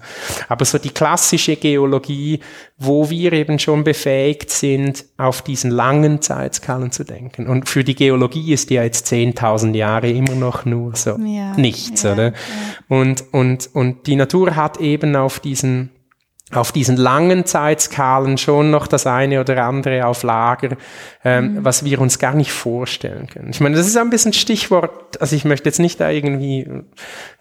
Aber so die klassische Geologie, wo wir eben schon befähigt sind, auf diesen langen Zeitskalen zu denken. Und für die Geologie ist ja jetzt 10.000 Jahre immer noch nur so ja, nichts, ja, oder? Ja. Und, und, und die Natur hat eben auf diesen auf diesen langen Zeitskalen schon noch das eine oder andere auf Lager, ähm, mhm. was wir uns gar nicht vorstellen können. Ich meine, das ist ein bisschen Stichwort, also ich möchte jetzt nicht da irgendwie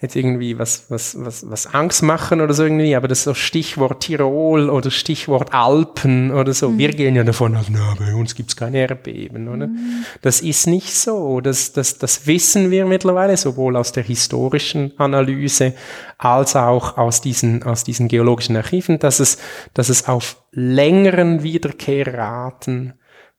jetzt irgendwie was, was, was, was Angst machen oder so irgendwie, aber das ist so Stichwort Tirol oder Stichwort Alpen oder so. Mhm. Wir gehen ja davon aus, na, bei uns gibt's keine Erdbeben, oder? Mhm. Das ist nicht so. Das, das, das wissen wir mittlerweile, sowohl aus der historischen Analyse als auch aus diesen, aus diesen geologischen Archiven, dass es, dass es auf längeren Wiederkehrraten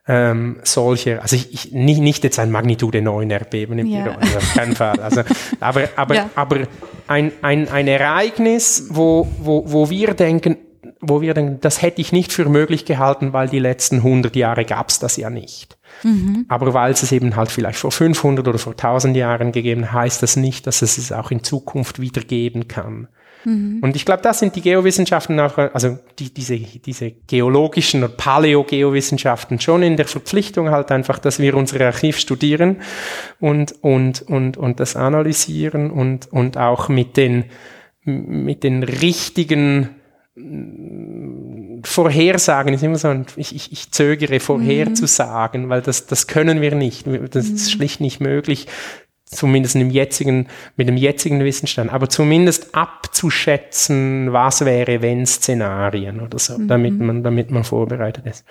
ähm, solche, also ich, ich, nicht, nicht jetzt ein Magnitude 9 Erdbeben im ja. also auf keinen Fall. Also, aber aber, ja. aber ein, ein, ein Ereignis, wo, wo, wo wir denken, wo wir denken, das hätte ich nicht für möglich gehalten, weil die letzten 100 Jahre gab es das ja nicht. Mhm. Aber weil es es eben halt vielleicht vor 500 oder vor 1000 Jahren gegeben, heißt das nicht, dass es es auch in Zukunft wieder geben kann. Mhm. Und ich glaube, das sind die Geowissenschaften auch, also die, diese, diese geologischen oder Paläogeowissenschaften schon in der Verpflichtung halt einfach, dass wir unser Archiv studieren und, und, und, und das analysieren und, und auch mit den, mit den richtigen Vorhersagen ist immer so, ein, ich, ich, ich zögere vorherzusagen, mhm. weil das, das können wir nicht. Das ist mhm. schlicht nicht möglich, zumindest im jetzigen, mit dem jetzigen Wissensstand, aber zumindest abzuschätzen, was wäre, wenn Szenarien oder so, mhm. damit man, damit man vorbereitet ist.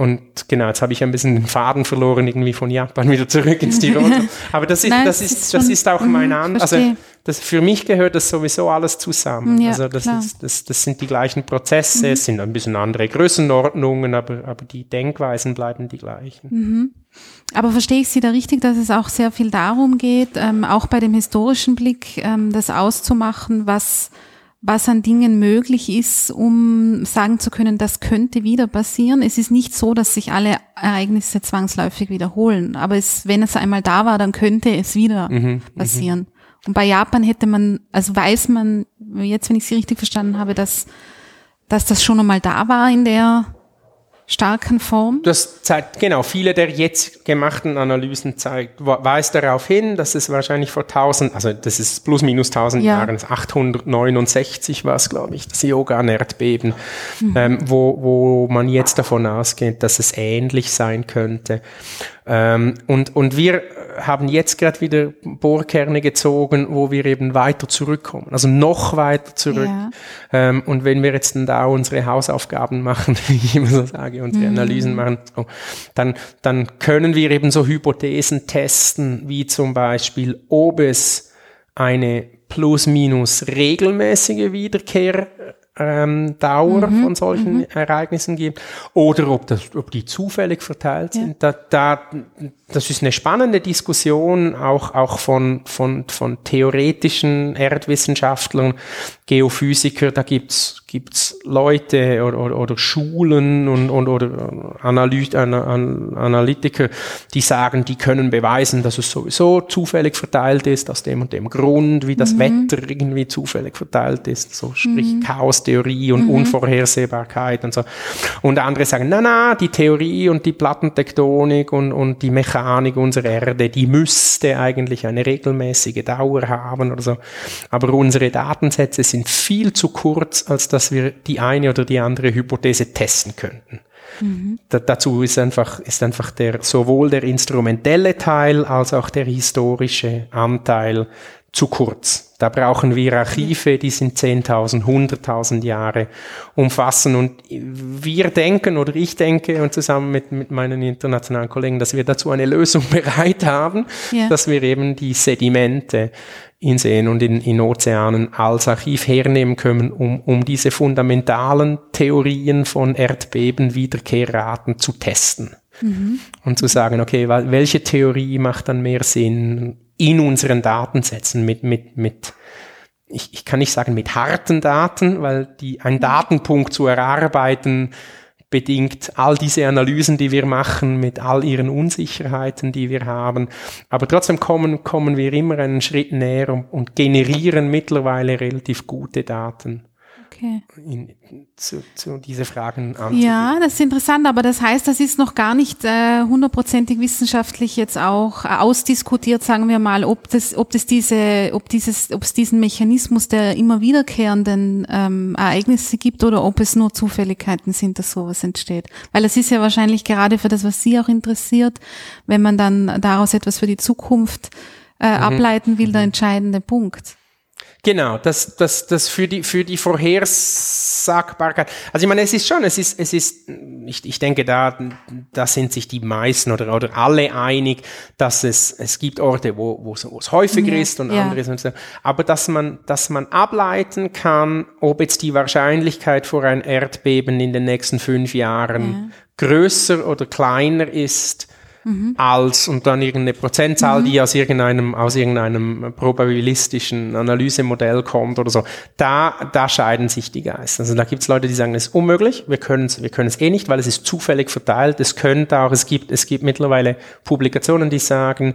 Und genau, jetzt habe ich ein bisschen den Faden verloren, irgendwie von Japan wieder zurück ins Tirol. Aber das ist, Nein, das ist, das ist auch mein An, also das, für mich gehört das sowieso alles zusammen. Ja, also das, ist, das, das sind die gleichen Prozesse, mhm. es sind ein bisschen andere Größenordnungen, aber, aber die Denkweisen bleiben die gleichen. Mhm. Aber verstehe ich Sie da richtig, dass es auch sehr viel darum geht, ähm, auch bei dem historischen Blick, ähm, das auszumachen, was was an Dingen möglich ist, um sagen zu können, das könnte wieder passieren. Es ist nicht so, dass sich alle Ereignisse zwangsläufig wiederholen, aber es, wenn es einmal da war, dann könnte es wieder mhm, mhm. passieren. Und bei Japan hätte man, also weiß man, jetzt wenn ich Sie richtig verstanden habe, dass, dass das schon einmal da war in der starken Form? Das zeigt, genau, viele der jetzt gemachten Analysen zeigt, weist darauf hin, dass es wahrscheinlich vor 1000, also das ist plus minus 1000 ja. Jahren, 869 war es, glaube ich, das Yogan-Erdbeben, mhm. ähm, wo, wo man jetzt davon ausgeht, dass es ähnlich sein könnte. Ähm, und, und wir haben jetzt gerade wieder Bohrkerne gezogen, wo wir eben weiter zurückkommen, also noch weiter zurück. Ja. Ähm, und wenn wir jetzt dann da unsere Hausaufgaben machen, wie ich immer so sage, unsere mhm. Analysen machen, so, dann, dann können wir eben so Hypothesen testen, wie zum Beispiel, ob es eine plus-minus regelmäßige Wiederkehr ähm, Dauer mhm, von solchen mhm. Ereignissen gibt oder ob, das, ob die zufällig verteilt sind. Ja. Da, da, das ist eine spannende Diskussion, auch, auch von, von, von theoretischen Erdwissenschaftlern, Geophysiker, da gibt's gibt's Leute oder, oder, oder Schulen und, und oder Analyt, Analytiker, die sagen, die können beweisen, dass es sowieso zufällig verteilt ist, aus dem und dem Grund, wie das mhm. Wetter irgendwie zufällig verteilt ist, so sprich mhm. Chaostheorie und mhm. Unvorhersehbarkeit und so. Und andere sagen, na na, die Theorie und die Plattentektonik und, und die Mechanik Mechanik unserer Erde, die müsste eigentlich eine regelmäßige Dauer haben oder so. Aber unsere Datensätze sind viel zu kurz, als dass wir die eine oder die andere Hypothese testen könnten. Mhm. Da, dazu ist einfach, ist einfach der, sowohl der instrumentelle Teil als auch der historische Anteil zu kurz. Da brauchen wir Archive, die sind 10.000, 100.000 Jahre umfassen. Und wir denken oder ich denke und zusammen mit, mit meinen internationalen Kollegen, dass wir dazu eine Lösung bereit haben, ja. dass wir eben die Sedimente in Seen und in, in Ozeanen als Archiv hernehmen können, um, um diese fundamentalen Theorien von Erdbeben, Wiederkehrraten zu testen. Mhm. Und zu sagen, okay, welche Theorie macht dann mehr Sinn in unseren Datensätzen mit, mit, mit, ich, ich kann nicht sagen mit harten Daten, weil die, ein Datenpunkt zu erarbeiten, bedingt all diese Analysen, die wir machen, mit all ihren Unsicherheiten, die wir haben. Aber trotzdem kommen, kommen wir immer einen Schritt näher und, und generieren mittlerweile relativ gute Daten okay. in, zu, zu diese Fragen anzugehen. Ja, das ist interessant, aber das heißt, das ist noch gar nicht äh, hundertprozentig äh, wissenschaftlich jetzt auch äh, ausdiskutiert, sagen wir mal, ob das, ob das diese, ob dieses, ob es diesen Mechanismus der immer wiederkehrenden ähm, Ereignisse gibt oder ob es nur Zufälligkeiten sind, dass sowas entsteht. Weil es ist ja wahrscheinlich gerade für das, was Sie auch interessiert, wenn man dann daraus etwas für die Zukunft äh, mhm. ableiten will, der mhm. entscheidende Punkt. Genau, das, das, das für die, für die Vorhersagbarkeit. Also ich meine, es ist schon, es ist, es ist, ich, ich denke, da, da sind sich die meisten oder, oder alle einig, dass es, es gibt Orte, wo, wo, es, wo es häufiger ist und ja. andere sind, aber dass man, dass man ableiten kann, ob jetzt die Wahrscheinlichkeit vor ein Erdbeben in den nächsten fünf Jahren ja. größer oder kleiner ist, mhm. als und dann irgendeine Prozentzahl, mhm. die aus irgendeinem, aus irgendeinem probabilistischen Analysemodell kommt oder so. Da, da scheiden sich die Geister. Also da gibt es Leute, die sagen, es ist unmöglich, wir können es wir können es eh nicht, weil es ist zufällig verteilt. Es könnte auch, es gibt, es gibt mittlerweile Publikationen, die sagen,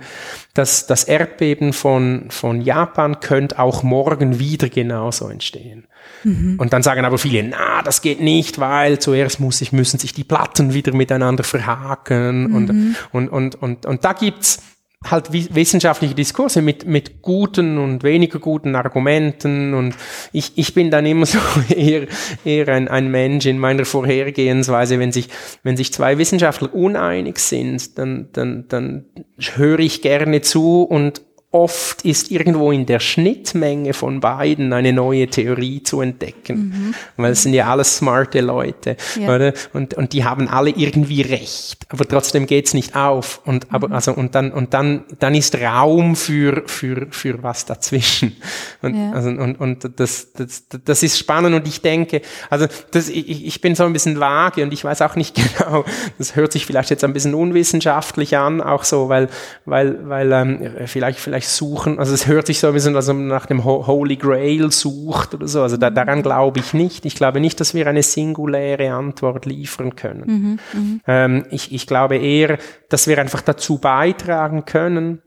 dass das Erdbeben von, von Japan könnte auch morgen wieder genauso entstehen. Mhm. Und dann sagen aber viele, na, das geht nicht, weil zuerst muss ich, müssen sich die Platten wieder miteinander verhaken. Mhm. Und, und, und, und, und da gibt's halt wissenschaftliche Diskurse mit, mit guten und weniger guten Argumenten. Und ich, ich bin dann immer so eher, eher ein, ein Mensch in meiner Vorhergehensweise, wenn sich, wenn sich zwei Wissenschaftler uneinig sind, dann, dann, dann höre ich gerne zu und, oft ist irgendwo in der Schnittmenge von beiden eine neue Theorie zu entdecken. Mhm. Weil es sind ja alles smarte Leute. Ja. Oder? Und, und die haben alle irgendwie recht. Aber trotzdem geht's nicht auf. Und, aber, mhm. also, und dann, und dann, dann ist Raum für, für, für was dazwischen. Und, ja. also, und, und das, das, das ist spannend. Und ich denke, also, das, ich, ich bin so ein bisschen vage und ich weiß auch nicht genau, das hört sich vielleicht jetzt ein bisschen unwissenschaftlich an, auch so, weil, weil, weil, ähm, vielleicht, vielleicht vielleicht suchen, also es hört sich so ein bisschen, als ob man nach dem Holy Grail sucht oder so. Also da, daran glaube ich nicht. Ich glaube nicht, dass wir eine singuläre Antwort liefern können. Mhm, mhm, ähm, ich, ich glaube eher, dass wir einfach dazu beitragen können,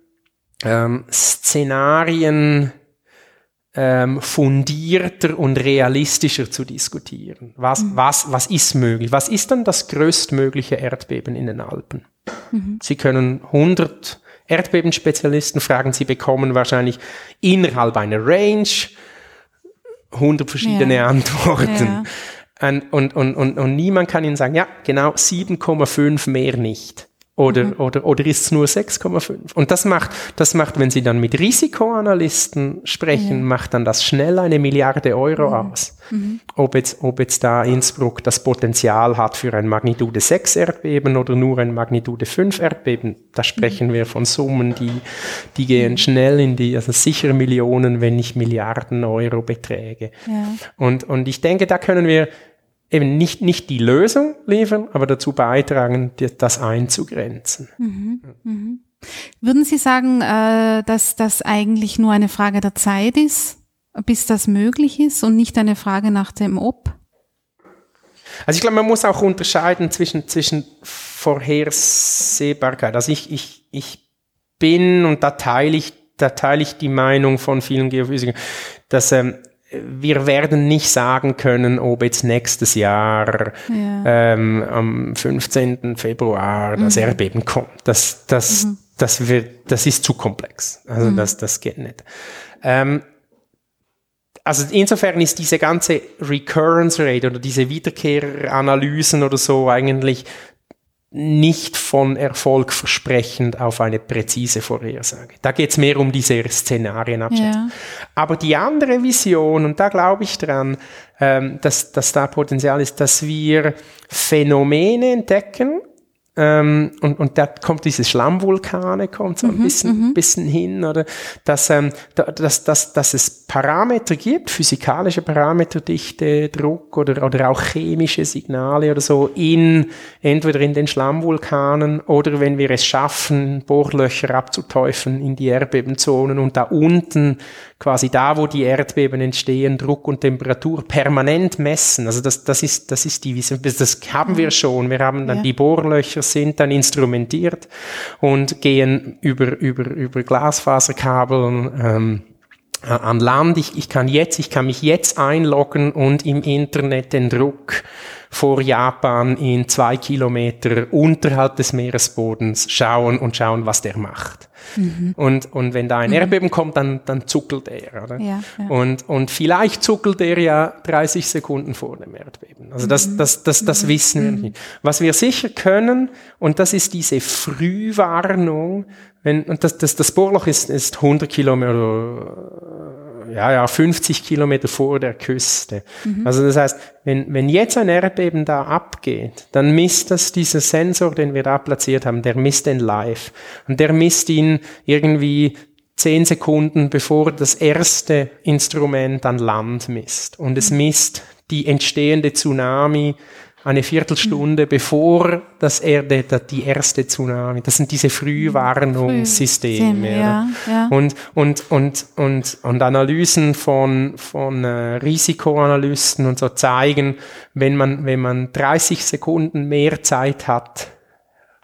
ähm, Szenarien ähm, fundierter und realistischer zu diskutieren. Was, mhm. was, was ist möglich? Was ist dann das größtmögliche Erdbeben in den Alpen? Mhm. Sie können 100 Erdbebenspezialisten fragen, sie bekommen wahrscheinlich innerhalb einer Range 100 verschiedene ja. Antworten. Ja. Und, und, und, und, und niemand kann ihnen sagen, ja, genau 7,5 mehr nicht. Oder, mhm. oder, oder ist es nur 6,5? Und das macht, das macht, wenn Sie dann mit Risikoanalysten sprechen, ja. macht dann das schnell eine Milliarde Euro mhm. aus. Mhm. Ob, jetzt, ob jetzt da Innsbruck das Potenzial hat für ein Magnitude 6 Erdbeben oder nur ein Magnitude 5 Erdbeben, da sprechen mhm. wir von Summen, die, die gehen mhm. schnell in die, also sicher Millionen, wenn nicht Milliarden Euro Beträge. Ja. Und, und ich denke, da können wir eben nicht, nicht die Lösung liefern, aber dazu beitragen, das einzugrenzen. Mhm, mhm. Würden Sie sagen, äh, dass das eigentlich nur eine Frage der Zeit ist, bis das möglich ist und nicht eine Frage nach dem Ob? Also ich glaube, man muss auch unterscheiden zwischen, zwischen Vorhersehbarkeit. Also ich, ich, ich bin, und da teile ich, da teile ich die Meinung von vielen Geophysikern, dass ähm, wir werden nicht sagen können, ob jetzt nächstes Jahr ja. ähm, am 15. Februar das mhm. Erdbeben kommt. Das, das, mhm. das, wird, das ist zu komplex. Also mhm. das, das geht nicht. Ähm, also insofern ist diese ganze Recurrence Rate oder diese Wiederkehranalysen oder so eigentlich nicht von Erfolg versprechend auf eine präzise Vorhersage. Da geht es mehr um diese Szenarienabschätzung. Ja. Aber die andere Vision, und da glaube ich dran, ähm, dass, dass da Potenzial ist, dass wir Phänomene entdecken, ähm, und, und da kommt diese Schlammvulkane, kommt so ein mhm, bisschen, mhm. bisschen hin, oder dass, ähm, dass, dass, dass es Parameter gibt, physikalische Parameter, Dichte, Druck oder, oder auch chemische Signale oder so in, entweder in den Schlammvulkanen oder wenn wir es schaffen, Bohrlöcher abzuteufeln in die Erdbebenzonen und da unten quasi da, wo die Erdbeben entstehen, Druck und Temperatur permanent messen. Also das, das ist, das ist die Vision. Das haben wir schon. Wir haben dann ja. die Bohrlöcher sind dann instrumentiert und gehen über, über, über Glasfaserkabel, ähm, an Land. Ich, ich kann jetzt, ich kann mich jetzt einloggen und im Internet den Druck vor Japan in zwei Kilometer unterhalb des Meeresbodens schauen und schauen, was der macht. Mhm. Und, und wenn da ein mhm. Erdbeben kommt, dann, dann zuckelt er. Oder? Ja, ja. Und, und vielleicht zuckelt er ja 30 Sekunden vor dem Erdbeben. Also das, mhm. das, das, das mhm. wissen wir nicht. Was wir sicher können, und das ist diese Frühwarnung, wenn, und das, das, das Bohrloch ist, ist 100 Kilometer ja, ja, 50 Kilometer vor der Küste. Mhm. Also das heißt, wenn, wenn jetzt ein Erdbeben da abgeht, dann misst das dieser Sensor, den wir da platziert haben, der misst den live. Und der misst ihn irgendwie zehn Sekunden, bevor das erste Instrument an Land misst. Und es mhm. misst die entstehende Tsunami eine Viertelstunde mhm. bevor das Erde, die erste Tsunami, das sind diese Frühwarnungssysteme. Ja, ja. Und, und, und, und, und Analysen von, von äh, Risikoanalysten und so zeigen, wenn man, wenn man 30 Sekunden mehr Zeit hat,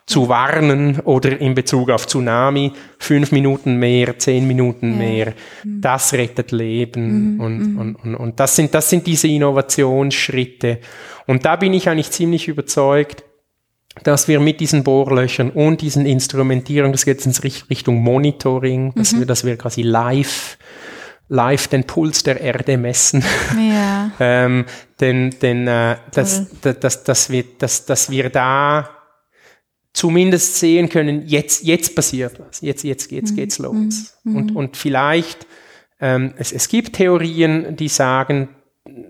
zu warnen oder in Bezug auf Tsunami fünf Minuten mehr, zehn Minuten ja. mehr, mhm. das rettet Leben mhm. Und, mhm. und, und, und das sind, das sind diese Innovationsschritte. Und da bin ich eigentlich ziemlich überzeugt, dass wir mit diesen Bohrlöchern und diesen Instrumentierungen, das geht jetzt in Richtung Monitoring, dass mhm. wir, dass wir quasi live live den Puls der Erde messen. Ja. ähm, denn denn äh, dass, dass, dass, dass, wir, dass, dass wir da zumindest sehen können, jetzt, jetzt passiert was, jetzt, jetzt geht's, mhm. geht's los. Mhm. Und, und vielleicht, ähm, es, es gibt Theorien, die sagen,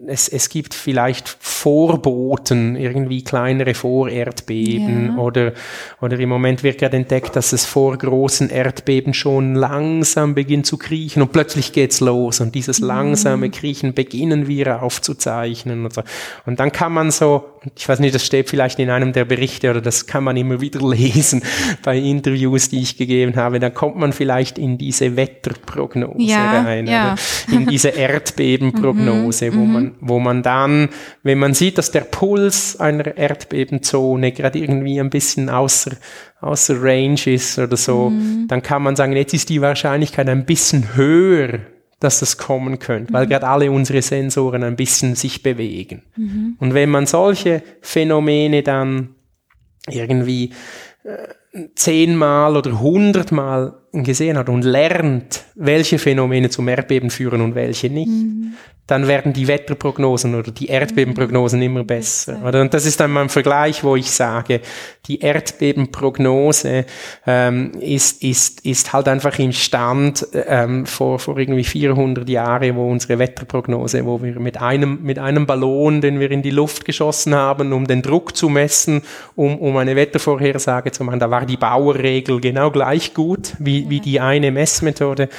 es, es gibt vielleicht Vorboten, irgendwie kleinere Vorerdbeben ja. oder, oder im Moment wird gerade entdeckt, dass es vor großen Erdbeben schon langsam beginnt zu kriechen und plötzlich geht's los und dieses mhm. langsame Kriechen beginnen wir aufzuzeichnen und so. Und dann kann man so, ich weiß nicht, das steht vielleicht in einem der Berichte oder das kann man immer wieder lesen bei Interviews, die ich gegeben habe, dann kommt man vielleicht in diese Wetterprognose ja, rein, ja. in diese Erdbebenprognose, mhm, wo man, mhm. wo man dann, wenn man sieht, dass der Puls einer Erdbebenzone gerade irgendwie ein bisschen außer, außer Range ist oder so, mhm. dann kann man sagen, jetzt ist die Wahrscheinlichkeit ein bisschen höher, dass das kommen könnte, weil mhm. gerade alle unsere Sensoren ein bisschen sich bewegen. Mhm. Und wenn man solche Phänomene dann irgendwie äh, zehnmal oder hundertmal gesehen hat und lernt, welche Phänomene zum Erdbeben führen und welche nicht, mhm dann werden die Wetterprognosen oder die Erdbebenprognosen immer besser. Oder? Und das ist dann mein Vergleich, wo ich sage, die Erdbebenprognose ähm, ist, ist, ist halt einfach im Stand ähm, vor, vor irgendwie 400 Jahren, wo unsere Wetterprognose, wo wir mit einem, mit einem Ballon, den wir in die Luft geschossen haben, um den Druck zu messen, um, um eine Wettervorhersage zu machen, da war die Bauerregel genau gleich gut wie, wie die eine Messmethode.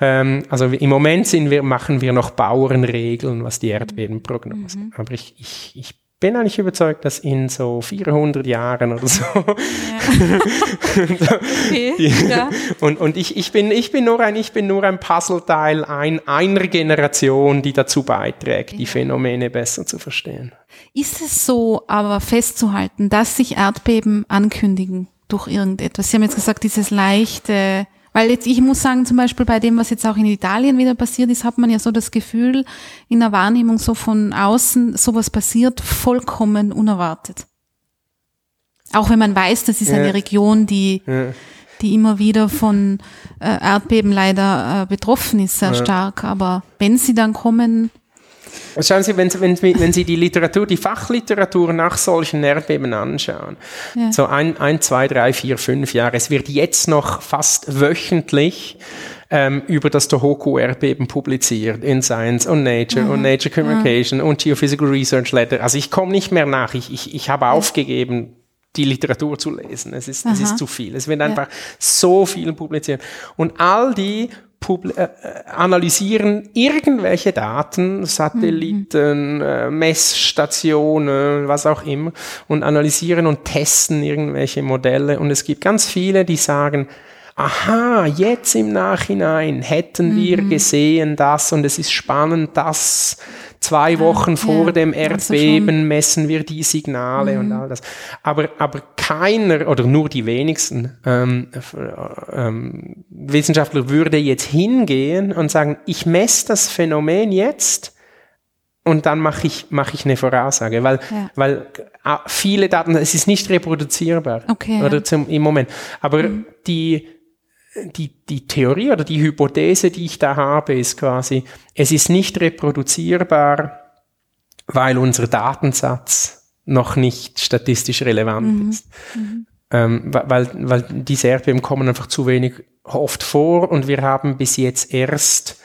Ähm, also im Moment sind wir, machen wir noch Bauernregeln Regeln, was die Erdbebenprognose. Mhm. Aber ich, ich, ich bin eigentlich überzeugt, dass in so 400 Jahren oder so. Ja. okay, die, ja. Und, und ich, ich, bin, ich, bin nur ein, ich bin nur ein Puzzleteil ein, einer Generation, die dazu beiträgt, ja. die Phänomene besser zu verstehen. Ist es so aber festzuhalten, dass sich Erdbeben ankündigen durch irgendetwas? Sie haben jetzt gesagt, dieses leichte Weil jetzt, ich muss sagen, zum Beispiel bei dem, was jetzt auch in Italien wieder passiert ist, hat man ja so das Gefühl in der Wahrnehmung so von außen, sowas passiert vollkommen unerwartet. Auch wenn man weiß, das ist ja. eine Region, die, ja. die immer wieder von äh, Erdbeben leider äh, betroffen ist, sehr ja. stark. Aber wenn sie dann kommen, Schauen Sie, wenn, wenn, wenn Sie die Literatur, die Fachliteratur nach solchen Erdbeben anschauen, ja. so ein, ein, zwei, drei, vier, fünf Jahre, es wird jetzt noch fast wöchentlich ähm, über das Tohoku-Erdbeben publiziert in Science und Nature mhm. und Nature Communication mhm. und Geophysical Research Letter. Also ich komme nicht mehr nach. Ich, ich, ich habe aufgegeben, die Literatur zu lesen. Es ist, es ist zu viel. Es wird einfach ja. so viel publiziert. Und all die analysieren irgendwelche Daten, Satelliten, mhm. äh, Messstationen, was auch immer, und analysieren und testen irgendwelche Modelle. Und es gibt ganz viele, die sagen, aha, jetzt im Nachhinein hätten wir mhm. gesehen das und es ist spannend, dass zwei Wochen vor ja, dem Erdbeben messen wir die Signale mhm. und all das. Aber, aber keiner oder nur die wenigsten ähm, ähm, Wissenschaftler würde jetzt hingehen und sagen, ich messe das Phänomen jetzt und dann mache ich, mache ich eine Voraussage, weil, ja. weil äh, viele Daten, es ist nicht reproduzierbar okay, oder ja. zum, im Moment. Aber mhm. die, die, die Theorie oder die Hypothese, die ich da habe, ist quasi, es ist nicht reproduzierbar, weil unser Datensatz noch nicht statistisch relevant mhm. ist. Mhm. Ähm, weil, weil diese Erdbeben kommen einfach zu wenig oft vor und wir haben bis jetzt erst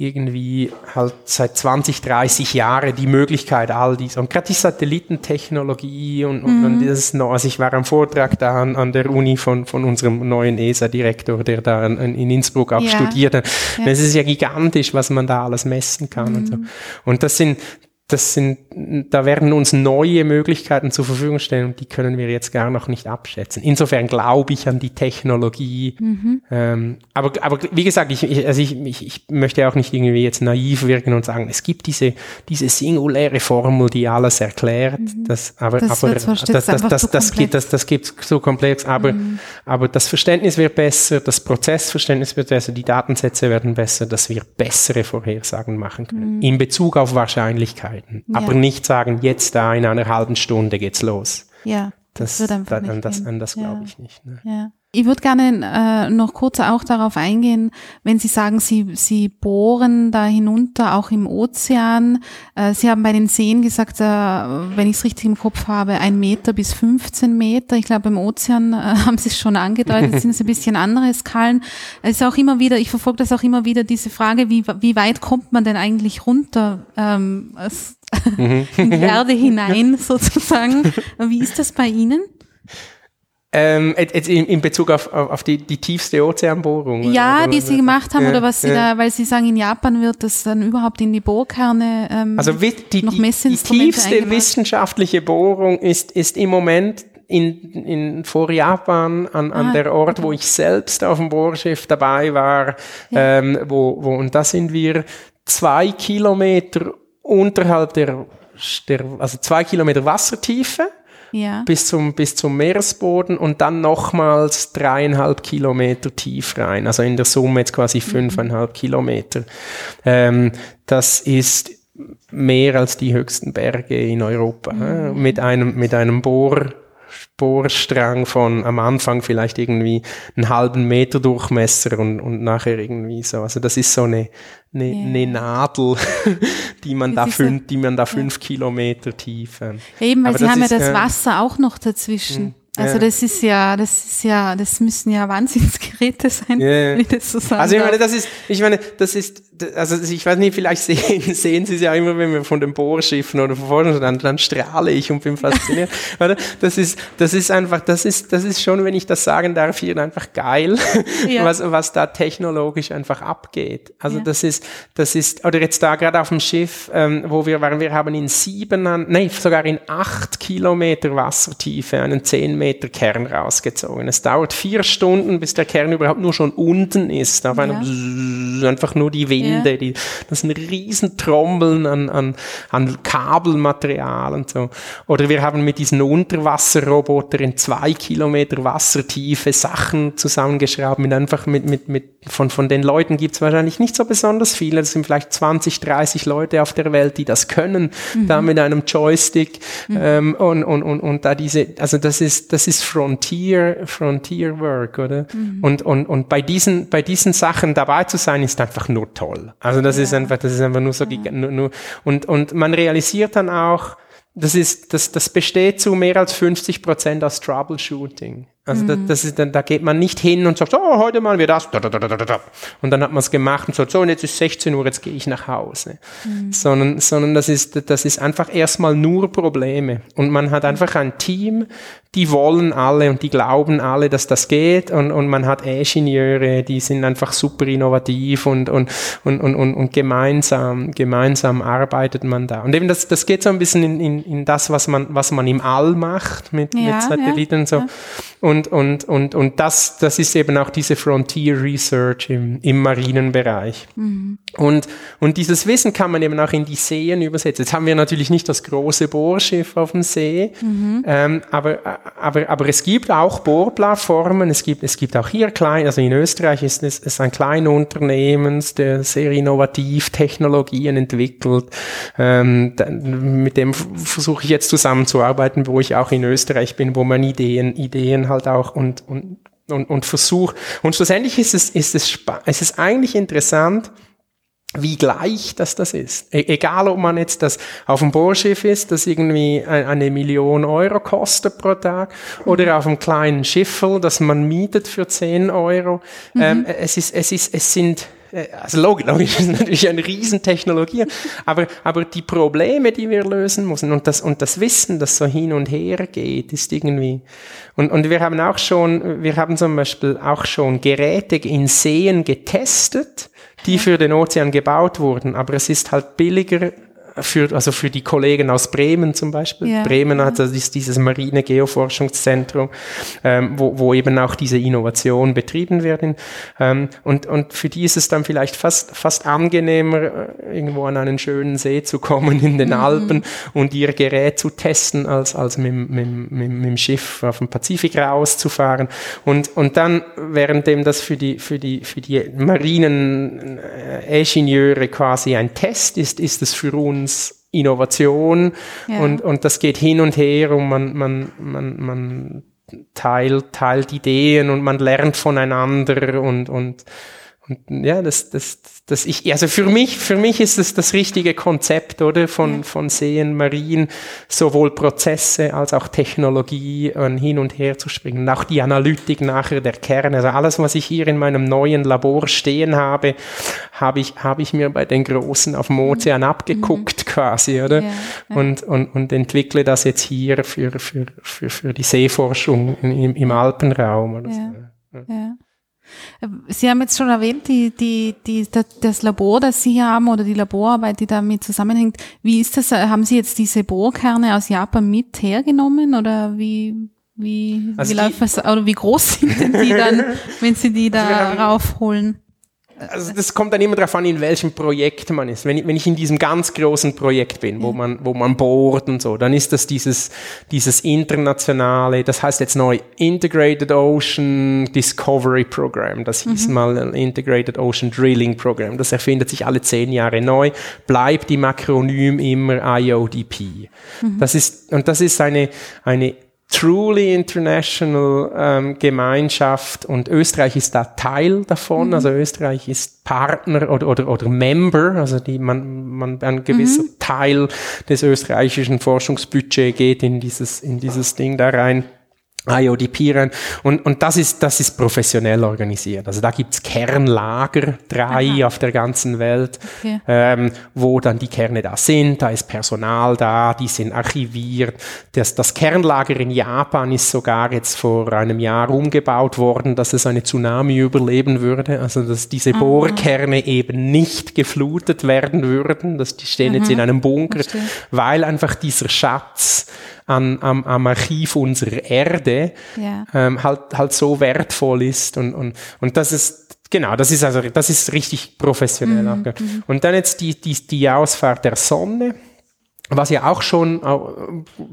irgendwie halt seit 20, 30 Jahren die Möglichkeit, all dies. Und gerade die Satellitentechnologie und, und, mhm. und das noch, also ich war am Vortrag da an, an der Uni von, von unserem neuen ESA-Direktor, der da in, in Innsbruck auch ja. studiert hat. Ja. Es ist ja gigantisch, was man da alles messen kann mhm. und so. Mhm. Und das sind, das sind, da werden uns neue Möglichkeiten zur Verfügung stellen und die können wir jetzt gar noch nicht abschätzen. Insofern glaube ich an die Technologie. Mhm. Ähm, aber, aber wie gesagt, ich, ich, also ich, ich, ich möchte auch nicht irgendwie jetzt naiv wirken und sagen, es gibt diese, diese singuläre Formel, die alles erklärt. Mhm. Das, aber das, aber, das, das, das, das, geht, das, das gibt so komplex. Aber, mhm. aber das Verständnis wird besser, das Prozessverständnis wird besser, die Datensätze werden besser, dass wir bessere Vorhersagen machen können. Mhm. In Bezug auf Wahrscheinlichkeit arbeiten. Ja. Aber nicht sagen, jetzt da in einer halben Stunde geht's los. Ja. Das, das, da, an das, an das glaube ich nicht. Ne? Ja. Ich würde gerne äh, noch kurz auch darauf eingehen, wenn Sie sagen, Sie, Sie bohren da hinunter, auch im Ozean. Äh, Sie haben bei den Seen gesagt, äh, wenn ich es richtig im Kopf habe, ein Meter bis 15 Meter. Ich glaube, im Ozean äh, haben Sie es schon angedeutet, sind es ein bisschen andere Skalen. Es ist auch immer wieder, ich verfolge das auch immer wieder, diese Frage, wie, wie weit kommt man denn eigentlich runter ähm, mhm. in die Erde hinein sozusagen? Wie ist das bei Ihnen? Ähm, in, in Bezug auf, auf die, die tiefste Ozeanbohrung? Ja, oder, die Sie gemacht haben, ja, oder was Sie ja. da, weil Sie sagen, in Japan wird das dann überhaupt in die Bohrkerne ähm, Also die, die, die tiefste wissenschaftliche Bohrung ist, ist im Moment in, in, vor Japan an, an ah, der Ort, wo ich selbst auf dem Bohrschiff dabei war, ja. ähm, wo, wo, und da sind wir zwei Kilometer unterhalb der, der also zwei Kilometer Wassertiefe ja. bis, zum, bis zum Meeresboden und dann nochmals dreieinhalb Kilometer tief rein. Also in der Summe jetzt quasi mhm. fünfeinhalb mhm. Kilometer. Ähm, das ist mehr als die höchsten Berge in Europa. Mhm. Mit einem, mit einem Bohr, Bohrstrang von am Anfang vielleicht irgendwie einen halben Meter Durchmesser und, und nachher irgendwie so. Also das ist so eine, eine, yeah. eine Nadel, die man da fünf, die man da fünf ja. Kilometer tief. Ähm. Eben, weil Aber sie haben ja das Wasser auch noch dazwischen. Hm. Also das ist ja, das ist ja, das müssen ja Wahnsinnsgeräte sein, yeah. wie das so sagen Also ich meine, das ist, ich meine, das ist, also ich weiß nicht, vielleicht sehen, sehen Sie es ja immer, wenn wir von den Bohrschiffen oder von vorne, dann, dann strahle ich und bin fasziniert. oder? Das ist, das ist einfach, das ist, das ist schon, wenn ich das sagen darf, hier einfach geil, ja. was, was da technologisch einfach abgeht. Also ja. das ist, das ist, oder jetzt da gerade auf dem Schiff, ähm, wo wir waren, wir haben in sieben, nein, sogar in acht Kilometer Wassertiefe einen zehn Meter Kern rausgezogen. Es dauert vier Stunden, bis der Kern überhaupt nur schon unten ist. Auf einem ja. einfach nur die wenigsten Wände, yeah. die, das sind riesen Trommeln an, an, an Kabelmaterial und so. Oder wir haben mit diesen Unterwasserroboter in zwei Kilometer Wassertiefe Sachen zusammengeschraubt, mit einfach mit, mit, mit von, von den Leuten gibt es wahrscheinlich nicht so besonders viele. Es sind vielleicht 20, 30 Leute auf der Welt, die das können, mhm. da mit einem Joystick mhm. ähm, und, und, und, und da diese, also das ist, das ist Frontier, Frontier Work, oder? Mhm. Und, und, und bei diesen, bei diesen Sachen dabei zu sein, ist einfach nur toll. Also das ja. ist einfach, das ist einfach nur so, nur, nur, und, und man realisiert dann auch, das ist, das, das besteht zu mehr als 50 Prozent aus Troubleshooting. Also mhm. das, das ist dann, da geht man nicht hin und sagt, oh, heute machen wir das. Und dann hat man es gemacht und sagt, so, und jetzt ist 16 Uhr, jetzt gehe ich nach Hause. Mhm. Sondern, sondern das ist, das ist einfach erstmal nur Probleme. Und man hat einfach ein Team, die wollen alle und die glauben alle, dass das geht. Und, und man hat Ingenieure, die sind einfach super innovativ und, und, und, und, und, und gemeinsam, gemeinsam arbeitet man da. Und eben das, das geht so ein bisschen in, in, in das, was man, was man im All macht mit, ja, mit Satelliten und so. Ja. Und, und, und, und das, das ist eben auch diese Frontier Research im, im Marinenbereich. Mhm. Und, und dieses Wissen kann man eben auch in die Seen übersetzen. Jetzt haben wir natürlich nicht das große Bohrschiff auf dem See, mhm. ähm, aber, aber, aber es gibt auch Bohrplattformen. Es gibt, es gibt auch hier klein, also in Österreich ist es ist ein kleiner Unternehmen, der sehr innovativ Technologien entwickelt. Ähm, mit dem versuche ich jetzt zusammenzuarbeiten, wo ich auch in Österreich bin, wo man Ideen, Ideen halt auch und, und, und, und versucht. Und schlussendlich ist es, ist es, es ist eigentlich interessant, wie gleich das das ist. E egal, ob man jetzt das auf dem Bohrschiff ist, das irgendwie eine Million Euro kostet pro Tag, oder mhm. auf einem kleinen Schiffel, das man mietet für 10 Euro. Mhm. Ähm, es ist, es ist, es sind, also logisch, logisch ist natürlich eine Riesentechnologie, aber, aber die Probleme, die wir lösen müssen und das, und das Wissen, das so hin und her geht, ist irgendwie, und, und wir haben auch schon, wir haben zum Beispiel auch schon Geräte in Seen getestet, die für den Ozean gebaut wurden, aber es ist halt billiger für, also für die Kollegen aus Bremen zum Beispiel. Ja. Bremen hat also dieses Marine Geoforschungszentrum, ähm, wo, wo eben auch diese Innovation betrieben werden. Ähm, und, und für die ist es dann vielleicht fast, fast angenehmer, äh, irgendwo an einen schönen See zu kommen in den mhm. Alpen und ihr Gerät zu testen, als, als mit, mit, mit, mit dem Schiff auf dem Pazifik rauszufahren. Und, und dann, währenddem das für die, für die, für die Marinen-Ingenieure äh, quasi ein Test ist, ist es für uns Innovation ja. und, und das geht hin und her und man, man, man, man teilt, teilt Ideen und man lernt voneinander und, und, und ja, das, das, das ich, also für mich, für mich ist es das richtige Konzept, oder? Von, ja. von Seen, Marien, sowohl Prozesse als auch Technologie äh, hin und her zu springen. Und auch die Analytik nachher der Kerne. Also alles, was ich hier in meinem neuen Labor stehen habe, habe ich, habe ich mir bei den Großen auf dem Ozean mhm. abgeguckt mhm. quasi, oder? Ja, ja. Und, und, und entwickle das jetzt hier für, für, für, für die Seeforschung im, im Alpenraum. Oder so. ja. Sie haben jetzt schon erwähnt, die, die, die, das Labor, das Sie haben oder die Laborarbeit, die damit zusammenhängt. Wie ist das? Haben Sie jetzt diese Bohrkerne aus Japan mit hergenommen oder wie, wie, also wie läuft das, oder wie groß sind denn die dann, wenn Sie die also da raufholen? Also das kommt dann immer darauf an, in welchem Projekt man ist. Wenn ich, wenn ich in diesem ganz großen Projekt bin, wo man, wo man bohrt und so, dann ist das dieses, dieses internationale, das heißt jetzt neu Integrated Ocean Discovery Program. Das hieß mhm. mal Integrated Ocean Drilling Program. Das erfindet sich alle zehn Jahre neu, bleibt im Akronym immer IODP. Mhm. Das ist, und das ist eine, eine truly international ähm, Gemeinschaft und Österreich ist da Teil davon. Mhm. Also Österreich ist Partner oder, oder, oder Member, also die man, man ein gewisser mhm. Teil des österreichischen Forschungsbudgets geht in dieses, in dieses Ding da rein. IODP rein. Und, und das ist, das ist professionell organisiert. Also da gibt's Kernlager, drei Aha. auf der ganzen Welt, okay. ähm, wo dann die Kerne da sind. Da ist Personal da, die sind archiviert. Das, das Kernlager in Japan ist sogar jetzt vor einem Jahr umgebaut worden, dass es eine Tsunami überleben würde. Also dass diese Aha. Bohrkerne eben nicht geflutet werden würden. Das, die stehen Aha. jetzt in einem Bunker, weil einfach dieser Schatz an, am, am Archiv unserer Erde ja. ähm, halt, halt so wertvoll ist. Und, und, und das ist Genau, das ist also, das ist richtig professionell. Mhm, mhm. Und dann jetzt die, die, die Ausfahrt der Sonne was ja auch schon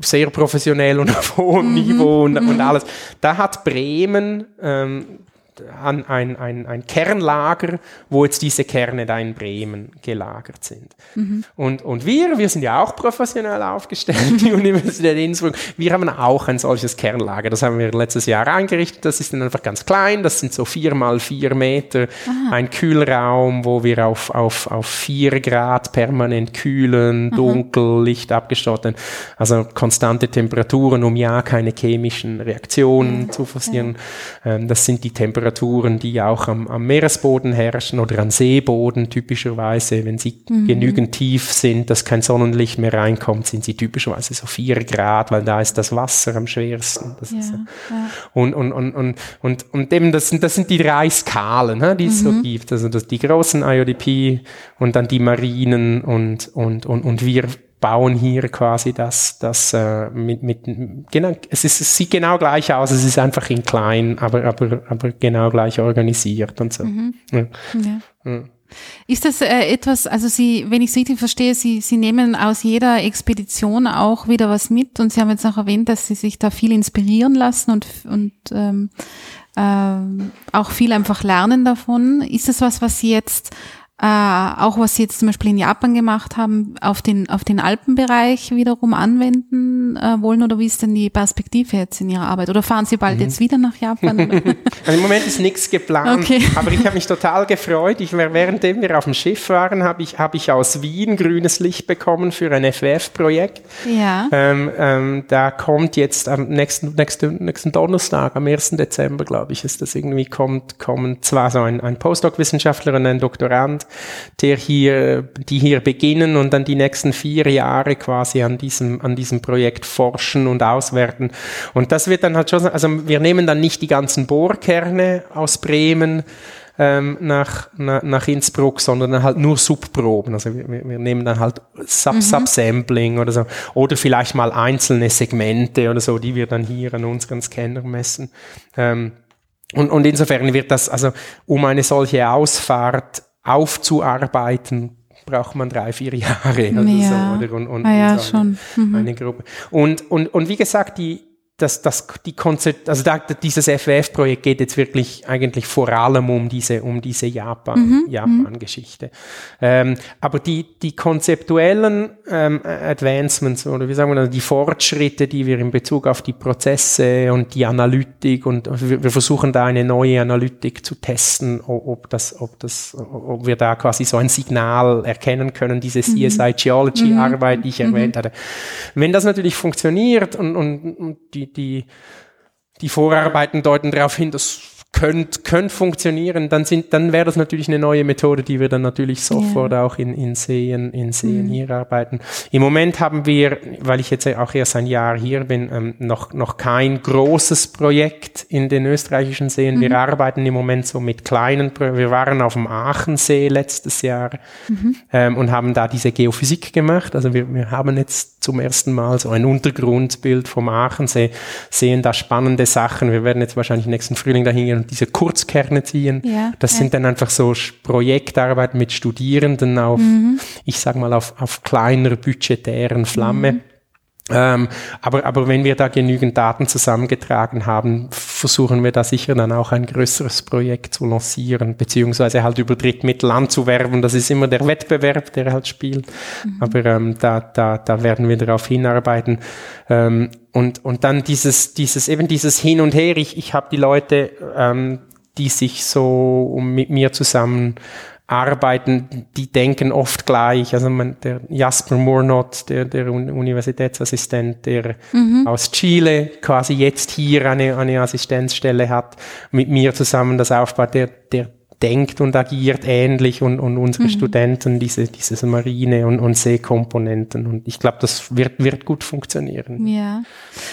sehr professionell und auf hohem mhm. Niveau und, und, mhm. alles. Da hat Bremen ähm, an ein, ein, ein Kernlager, wo jetzt diese Kerne da in Bremen gelagert sind. Mhm. Und, und wir, wir sind ja auch professionell aufgestellt, die Universität Innsbruck, wir haben auch ein solches Kernlager. Das haben wir letztes Jahr eingerichtet. Das ist dann einfach ganz klein. Das sind so vier mal vier Meter. Aha. Ein Kühlraum, wo wir auf, auf, auf vier Grad permanent kühlen, dunkel. Licht abgeschottet. Also konstante Temperaturen, um ja keine chemischen Reaktionen ja. zu forcieren. Ja. Ähm, das sind die Temperaturen Temperaturen, die auch am, am Meeresboden herrschen oder am Seeboden typischerweise, wenn sie mhm. genügend tief sind, dass kein Sonnenlicht mehr reinkommt, sind sie typischerweise so vier Grad, weil da ist das Wasser am schwersten. Ja, so. ja. Und, und, und, und, und, und eben das sind, das sind die drei Skalen, die es mhm. so gibt. Also das, die großen IODP und dann die Marinen und, und, und, und wir bauen hier quasi das, das äh, mit, mit genau, es, ist, es sieht genau gleich aus, es ist einfach in klein, aber, aber, aber genau gleich organisiert und so. Mhm. Ja. Ja. Ist das äh, etwas, also Sie, wenn ich es richtig verstehe, Sie, Sie nehmen aus jeder Expedition auch wieder was mit und Sie haben jetzt auch erwähnt, dass Sie sich da viel inspirieren lassen und, und ähm, äh, auch viel einfach lernen davon. Ist das was, was Sie jetzt äh, auch was Sie jetzt zum Beispiel in Japan gemacht haben, auf den, auf den Alpenbereich wiederum anwenden äh, wollen oder wie ist denn die Perspektive jetzt in Ihrer Arbeit? Oder fahren Sie bald mhm. jetzt wieder nach Japan? also Im Moment ist nichts geplant, okay. aber ich habe mich total gefreut. Ich, währenddem wir auf dem Schiff waren, habe ich, hab ich aus Wien grünes Licht bekommen für ein FWF-Projekt. Ja. Ähm, ähm, da kommt jetzt am nächsten, nächsten, nächsten Donnerstag, am 1. Dezember, glaube ich, ist das irgendwie, kommt, kommen zwar so ein, ein Postdoc-Wissenschaftler und ein Doktorand der hier, die hier beginnen und dann die nächsten vier Jahre quasi an diesem, an diesem Projekt forschen und auswerten. Und das wird dann halt schon, also wir nehmen dann nicht die ganzen Bohrkerne aus Bremen, ähm, nach, na, nach Innsbruck, sondern halt nur Subproben. Also wir, wir nehmen dann halt Sub, mhm. Oder so. Oder vielleicht mal einzelne Segmente oder so, die wir dann hier an unseren Scanner messen. Ähm, und, und insofern wird das, also um eine solche Ausfahrt aufzuarbeiten, braucht man drei, vier Jahre. Also ja. so, oder? Und, und, ah, ja, und so eine. Mhm. eine Gruppe. Und, und, und wie gesagt, die, das, das, die Konzept, also da, dieses FWF-Projekt geht jetzt wirklich eigentlich vor allem um diese, um diese Japan, mhm. Japan-Geschichte. Ähm, aber die, die konzeptuellen ähm, Advancements oder wie sagen wir das, die Fortschritte, die wir in Bezug auf die Prozesse und die Analytik und wir, wir versuchen da eine neue Analytik zu testen, ob das, ob das, ob wir da quasi so ein Signal erkennen können, diese mhm. CSI Geology-Arbeit, die ich mhm. erwähnt hatte. Wenn das natürlich funktioniert und, und, und die die, die, Vorarbeiten deuten darauf hin, dass könnte könnt funktionieren, dann sind, dann wäre das natürlich eine neue Methode, die wir dann natürlich sofort yeah. auch in, in Seen, in Seen mm. hier arbeiten. Im Moment haben wir, weil ich jetzt auch erst ein Jahr hier bin, ähm, noch, noch kein großes Projekt in den österreichischen Seen. Mm. Wir mhm. arbeiten im Moment so mit kleinen, wir waren auf dem Aachensee letztes Jahr mm ähm, und haben da diese Geophysik gemacht. Also wir, wir haben jetzt zum ersten Mal so ein Untergrundbild vom Aachensee, sehen da spannende Sachen. Wir werden jetzt wahrscheinlich nächsten Frühling dahin gehen diese Kurzkerne ziehen. Ja, das ja. sind dann einfach so Projektarbeit mit Studierenden auf, mhm. ich sag mal, auf, auf kleiner budgetären Flamme. Mhm. Ähm, aber, aber wenn wir da genügend Daten zusammengetragen haben, versuchen wir da sicher dann auch ein größeres Projekt zu lancieren, beziehungsweise halt über Drittmittel anzuwerben. Das ist immer der Wettbewerb, der halt spielt. Mhm. Aber ähm, da, da, da werden wir darauf hinarbeiten. Ähm, und, und dann dieses, dieses, eben dieses Hin und Her. Ich, ich habe die Leute, ähm, die sich so mit mir zusammen arbeiten, die denken oft gleich. Also man, der Jasper Moornot, der, der Universitätsassistent, der mhm. aus Chile quasi jetzt hier eine, eine Assistenzstelle hat, mit mir zusammen das aufbaut, der, der denkt und agiert ähnlich und, und unsere mhm. Studenten diese, diese Marine- und, und Seekomponenten. Und ich glaube, das wird, wird gut funktionieren. Ja.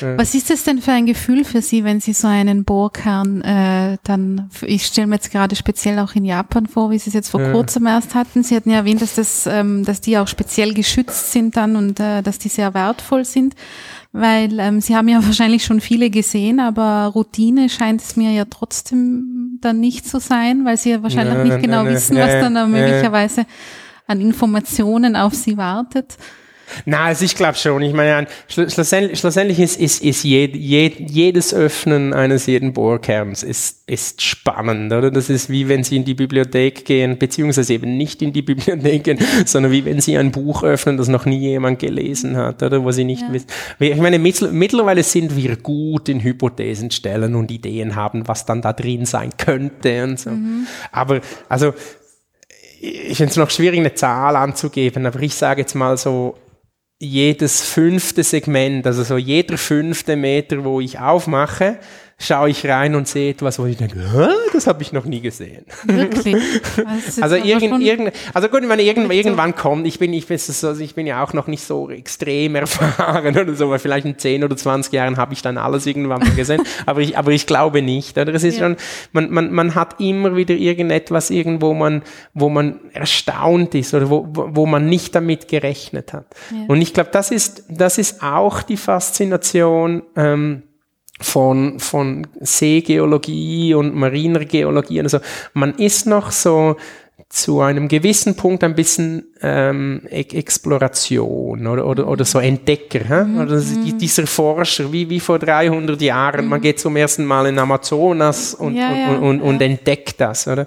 Äh. Was ist das denn für ein Gefühl für Sie, wenn Sie so einen Bohrkern äh, dann, ich stelle mir jetzt gerade speziell auch in Japan vor, wie Sie es jetzt vor ja. kurzem erst hatten. Sie hatten ja erwähnt, dass, das, ähm, dass die auch speziell geschützt sind dann und äh, dass die sehr wertvoll sind weil ähm, Sie haben ja wahrscheinlich schon viele gesehen, aber Routine scheint es mir ja trotzdem dem dann nicht so sein, weil sie ja wahrscheinlich nein, nicht genau nein, wissen, was dann möglicherweise an Informationen auf sie wartet. Na, also ich glaube schon. Ich meine, schlussendlich, schlussendlich ist, ist, ist jed, jed, jedes Öffnen eines jeden Bohrkerns ist, ist spannend, oder? Das ist wie wenn Sie in die Bibliothek gehen, beziehungsweise eben nicht in die Bibliothek gehen, sondern wie wenn Sie ein Buch öffnen, das noch nie jemand gelesen hat, oder? Wo Sie nicht ja. wissen. Ich meine, mittlerweile sind wir gut in Hypothesen stellen und Ideen haben, was dann da drin sein könnte und so. Mhm. Aber, also, ich finde es noch schwierig, eine Zahl anzugeben, aber ich sage jetzt mal so, jedes fünfte Segment, also so jeder fünfte Meter, wo ich aufmache, schaue ich rein und sehe etwas, wo ich denke, das habe ich noch nie gesehen. Wirklich? Also, irgend, irgend, also gut, wenn irgend, irgendwann kommt, ich bin, ich, bin so, ich bin ja auch noch nicht so extrem erfahren oder so, weil vielleicht in 10 oder 20 Jahren habe ich dann alles irgendwann mal gesehen, aber ich, aber ich glaube nicht. Oder? Es ist ja. schon, man, man, man hat immer wieder irgendetwas irgendwo man, wo man erstaunt ist oder wo, wo man nicht damit gerechnet hat. Ja. Und ich glaube, das ist, das ist auch die Faszination, ähm, von, von Seegeologie und mariner Geologie. Also man ist noch so zu einem gewissen Punkt ein bisschen ähm, e Exploration oder, oder, oder so Entdecker. Hä? Mhm. Oder die, dieser Forscher, wie, wie vor 300 Jahren, mhm. man geht zum ersten Mal in Amazonas und, ja, ja, und, und, ja. und, entdeckt das. Oder?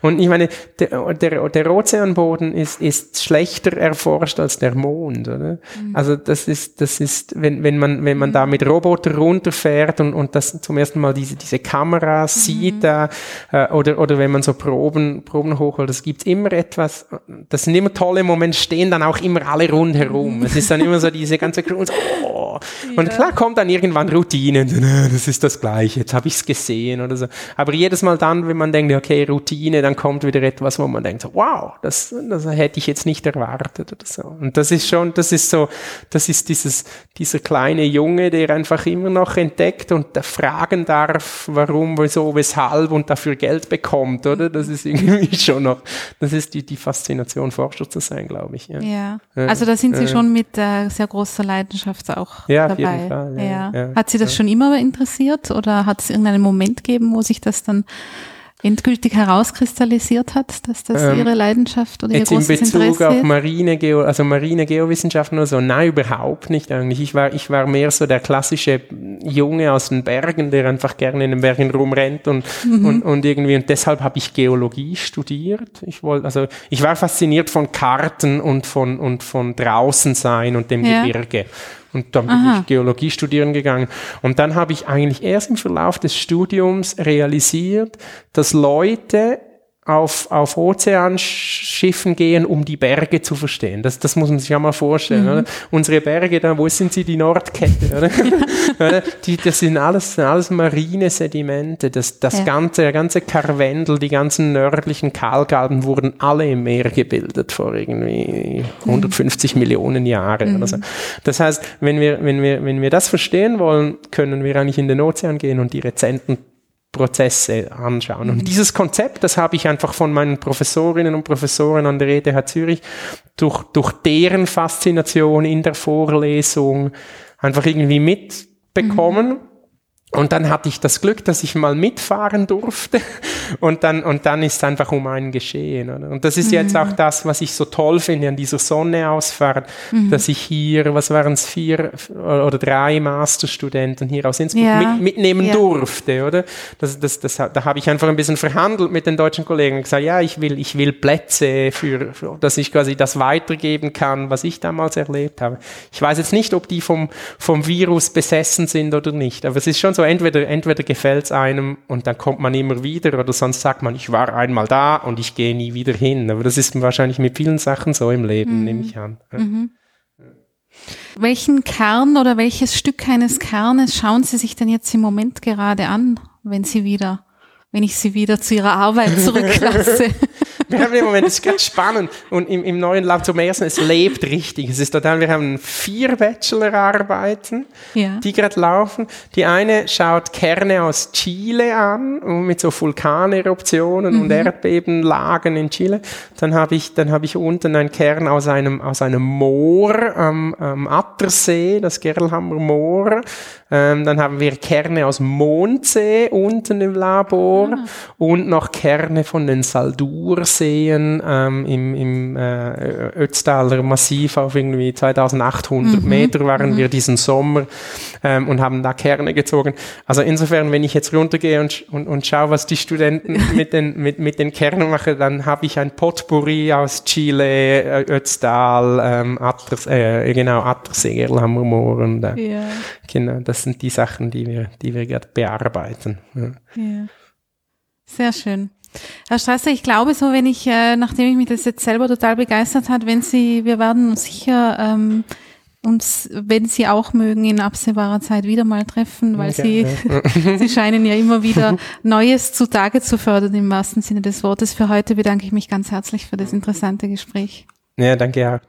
Und ich meine, der, der, der Ozeanboden ist, ist schlechter erforscht als der Mond. Oder? Mhm. Also das ist, das ist wenn, wenn, man, wenn man mhm. da mit Roboter runterfährt und, und das zum ersten Mal diese, diese Kamera mhm. sieht, da, äh, oder, oder wenn man so Proben, Proben hochholt, das gibt immer etwas, das sind immer tolle Moment stehen dann auch immer alle rundherum. Es ist dann immer so diese ganze Crew und, so, oh. Und klar kommt dann irgendwann Routine. Das ist das Gleiche. Jetzt habe ich es gesehen oder so. Aber jedes Mal dann, wenn man denkt, okay, Routine, dann kommt wieder etwas, wo man denkt, wow, das, das hätte ich jetzt nicht erwartet oder so. Und das ist schon, das ist so, das ist dieses, dieser kleine Junge, der einfach immer noch entdeckt und fragen darf, warum, wieso, weshalb und dafür Geld bekommt, oder? Das ist irgendwie schon noch, das ist die, die Faszination Forscher zu sein, glaube ich. Ja. ja. Also da sind Sie schon mit äh, sehr großer Leidenschaft auch ja, dabei. Auf jeden Fall, ja, ja. Hat Sie das schon immer interessiert oder hat es irgendeinen Moment gegeben, wo sich das dann endgültig herauskristallisiert hat, dass das ähm, ihre Leidenschaft oder ihr großes Interesse ist? in Bezug auf Marine, also Marine Geowissenschaften oder so, nein, überhaupt nicht eigentlich. Ich war, ich war mehr so der klassische Junge aus den Bergen, der einfach gerne in den Bergen rumrennt und, mhm. und, und irgendwie, und deshalb habe ich Geologie studiert. Ich wollte, also, ich war fasziniert von Karten und von, und von draußen sein und dem ja. Gebirge. Und dann bin Aha. ich Geologie studieren gegangen. Und dann habe ich eigentlich erst im Verlauf des Studiums realisiert, dass Leute auf, auf Ozeanschiffen gehen, um die Berge zu verstehen. Das, das muss man sich ja mal vorstellen. Mhm. Oder? Unsere Berge, da, wo sind sie, die Nordkette? Oder? die, das sind alles, alles marine Sedimente. Das, das ja. ganze, der ganze Karwendel, die ganzen nördlichen Kalkalben wurden alle im Meer gebildet vor irgendwie 150 mhm. Millionen Jahren. Mhm. Oder so. Das heißt, wenn wir, wenn, wir, wenn wir das verstehen wollen, können wir eigentlich in den Ozean gehen und die rezenten Prozesse anschauen. Und mhm. dieses Konzept, das habe ich einfach von meinen Professorinnen und Professoren an der ETH Zürich durch, durch deren Faszination in der Vorlesung einfach irgendwie mitbekommen. Mhm. Und dann hatte ich das Glück, dass ich mal mitfahren durfte und dann, und dann ist es einfach um einen geschehen. Oder? Und das ist mhm. jetzt auch das, was ich so toll finde an dieser Sonneausfahrt, mhm. dass ich hier, was waren es, vier oder drei Masterstudenten hier aus Innsbruck ja. mit, mitnehmen ja. durfte, oder? Das, das, das, da habe ich einfach ein bisschen verhandelt mit den deutschen Kollegen und gesagt, ja, ich will, ich will Plätze für, für, dass ich quasi das weitergeben kann, was ich damals erlebt habe. Ich weiß jetzt nicht, ob die vom, vom Virus besessen sind oder nicht, aber es ist schon so, entweder, entweder gefällt es einem und dann kommt man immer wieder oder sonst sagt man, ich war einmal da und ich gehe nie wieder hin. Aber das ist wahrscheinlich mit vielen Sachen so im Leben, mhm. nehme ich an. Mhm. Welchen Kern oder welches Stück eines Kernes schauen Sie sich denn jetzt im Moment gerade an, wenn Sie wieder, wenn ich Sie wieder zu Ihrer Arbeit zurücklasse? Wir haben im Moment, das ist ganz spannend. Und im, im neuen Lab zum ersten, es lebt richtig. Es ist total, wir haben vier Bachelorarbeiten, ja. die gerade laufen. Die eine schaut Kerne aus Chile an, mit so Vulkaneruptionen mhm. und Erdbebenlagen in Chile. Dann habe ich, dann habe ich unten einen Kern aus einem, aus einem Moor am, am Attersee, das Gerlhammer Moor. Ähm, dann haben wir Kerne aus Mondsee unten im Labor ah. und noch Kerne von den Saldurseen ähm, im, im äh, Ötztaler Massiv auf irgendwie 2800 mhm. Meter waren mhm. wir diesen Sommer ähm, und haben da Kerne gezogen. Also insofern, wenn ich jetzt runtergehe und, und, und schaue, was die Studenten mit den, mit, mit den Kernen machen, dann habe ich ein Potpourri aus Chile, Ötztal, ähm, Atters, äh, genau, Attersee, Gerlhammer Moor und äh, ja. genau, das sind die Sachen, die wir, die wir gerade bearbeiten. Ja. ja. Sehr schön. Herr Strasser, ich glaube so, wenn ich, äh, nachdem ich mich das jetzt selber total begeistert hat, wenn Sie, wir werden sicher ähm, uns, wenn Sie auch mögen, in absehbarer Zeit wieder mal treffen, weil okay, Sie, ja. Sie scheinen ja immer wieder Neues zutage zu fördern im wahrsten Sinne des Wortes. Für heute bedanke ich mich ganz herzlich für das interessante Gespräch. Ja, danke, ja.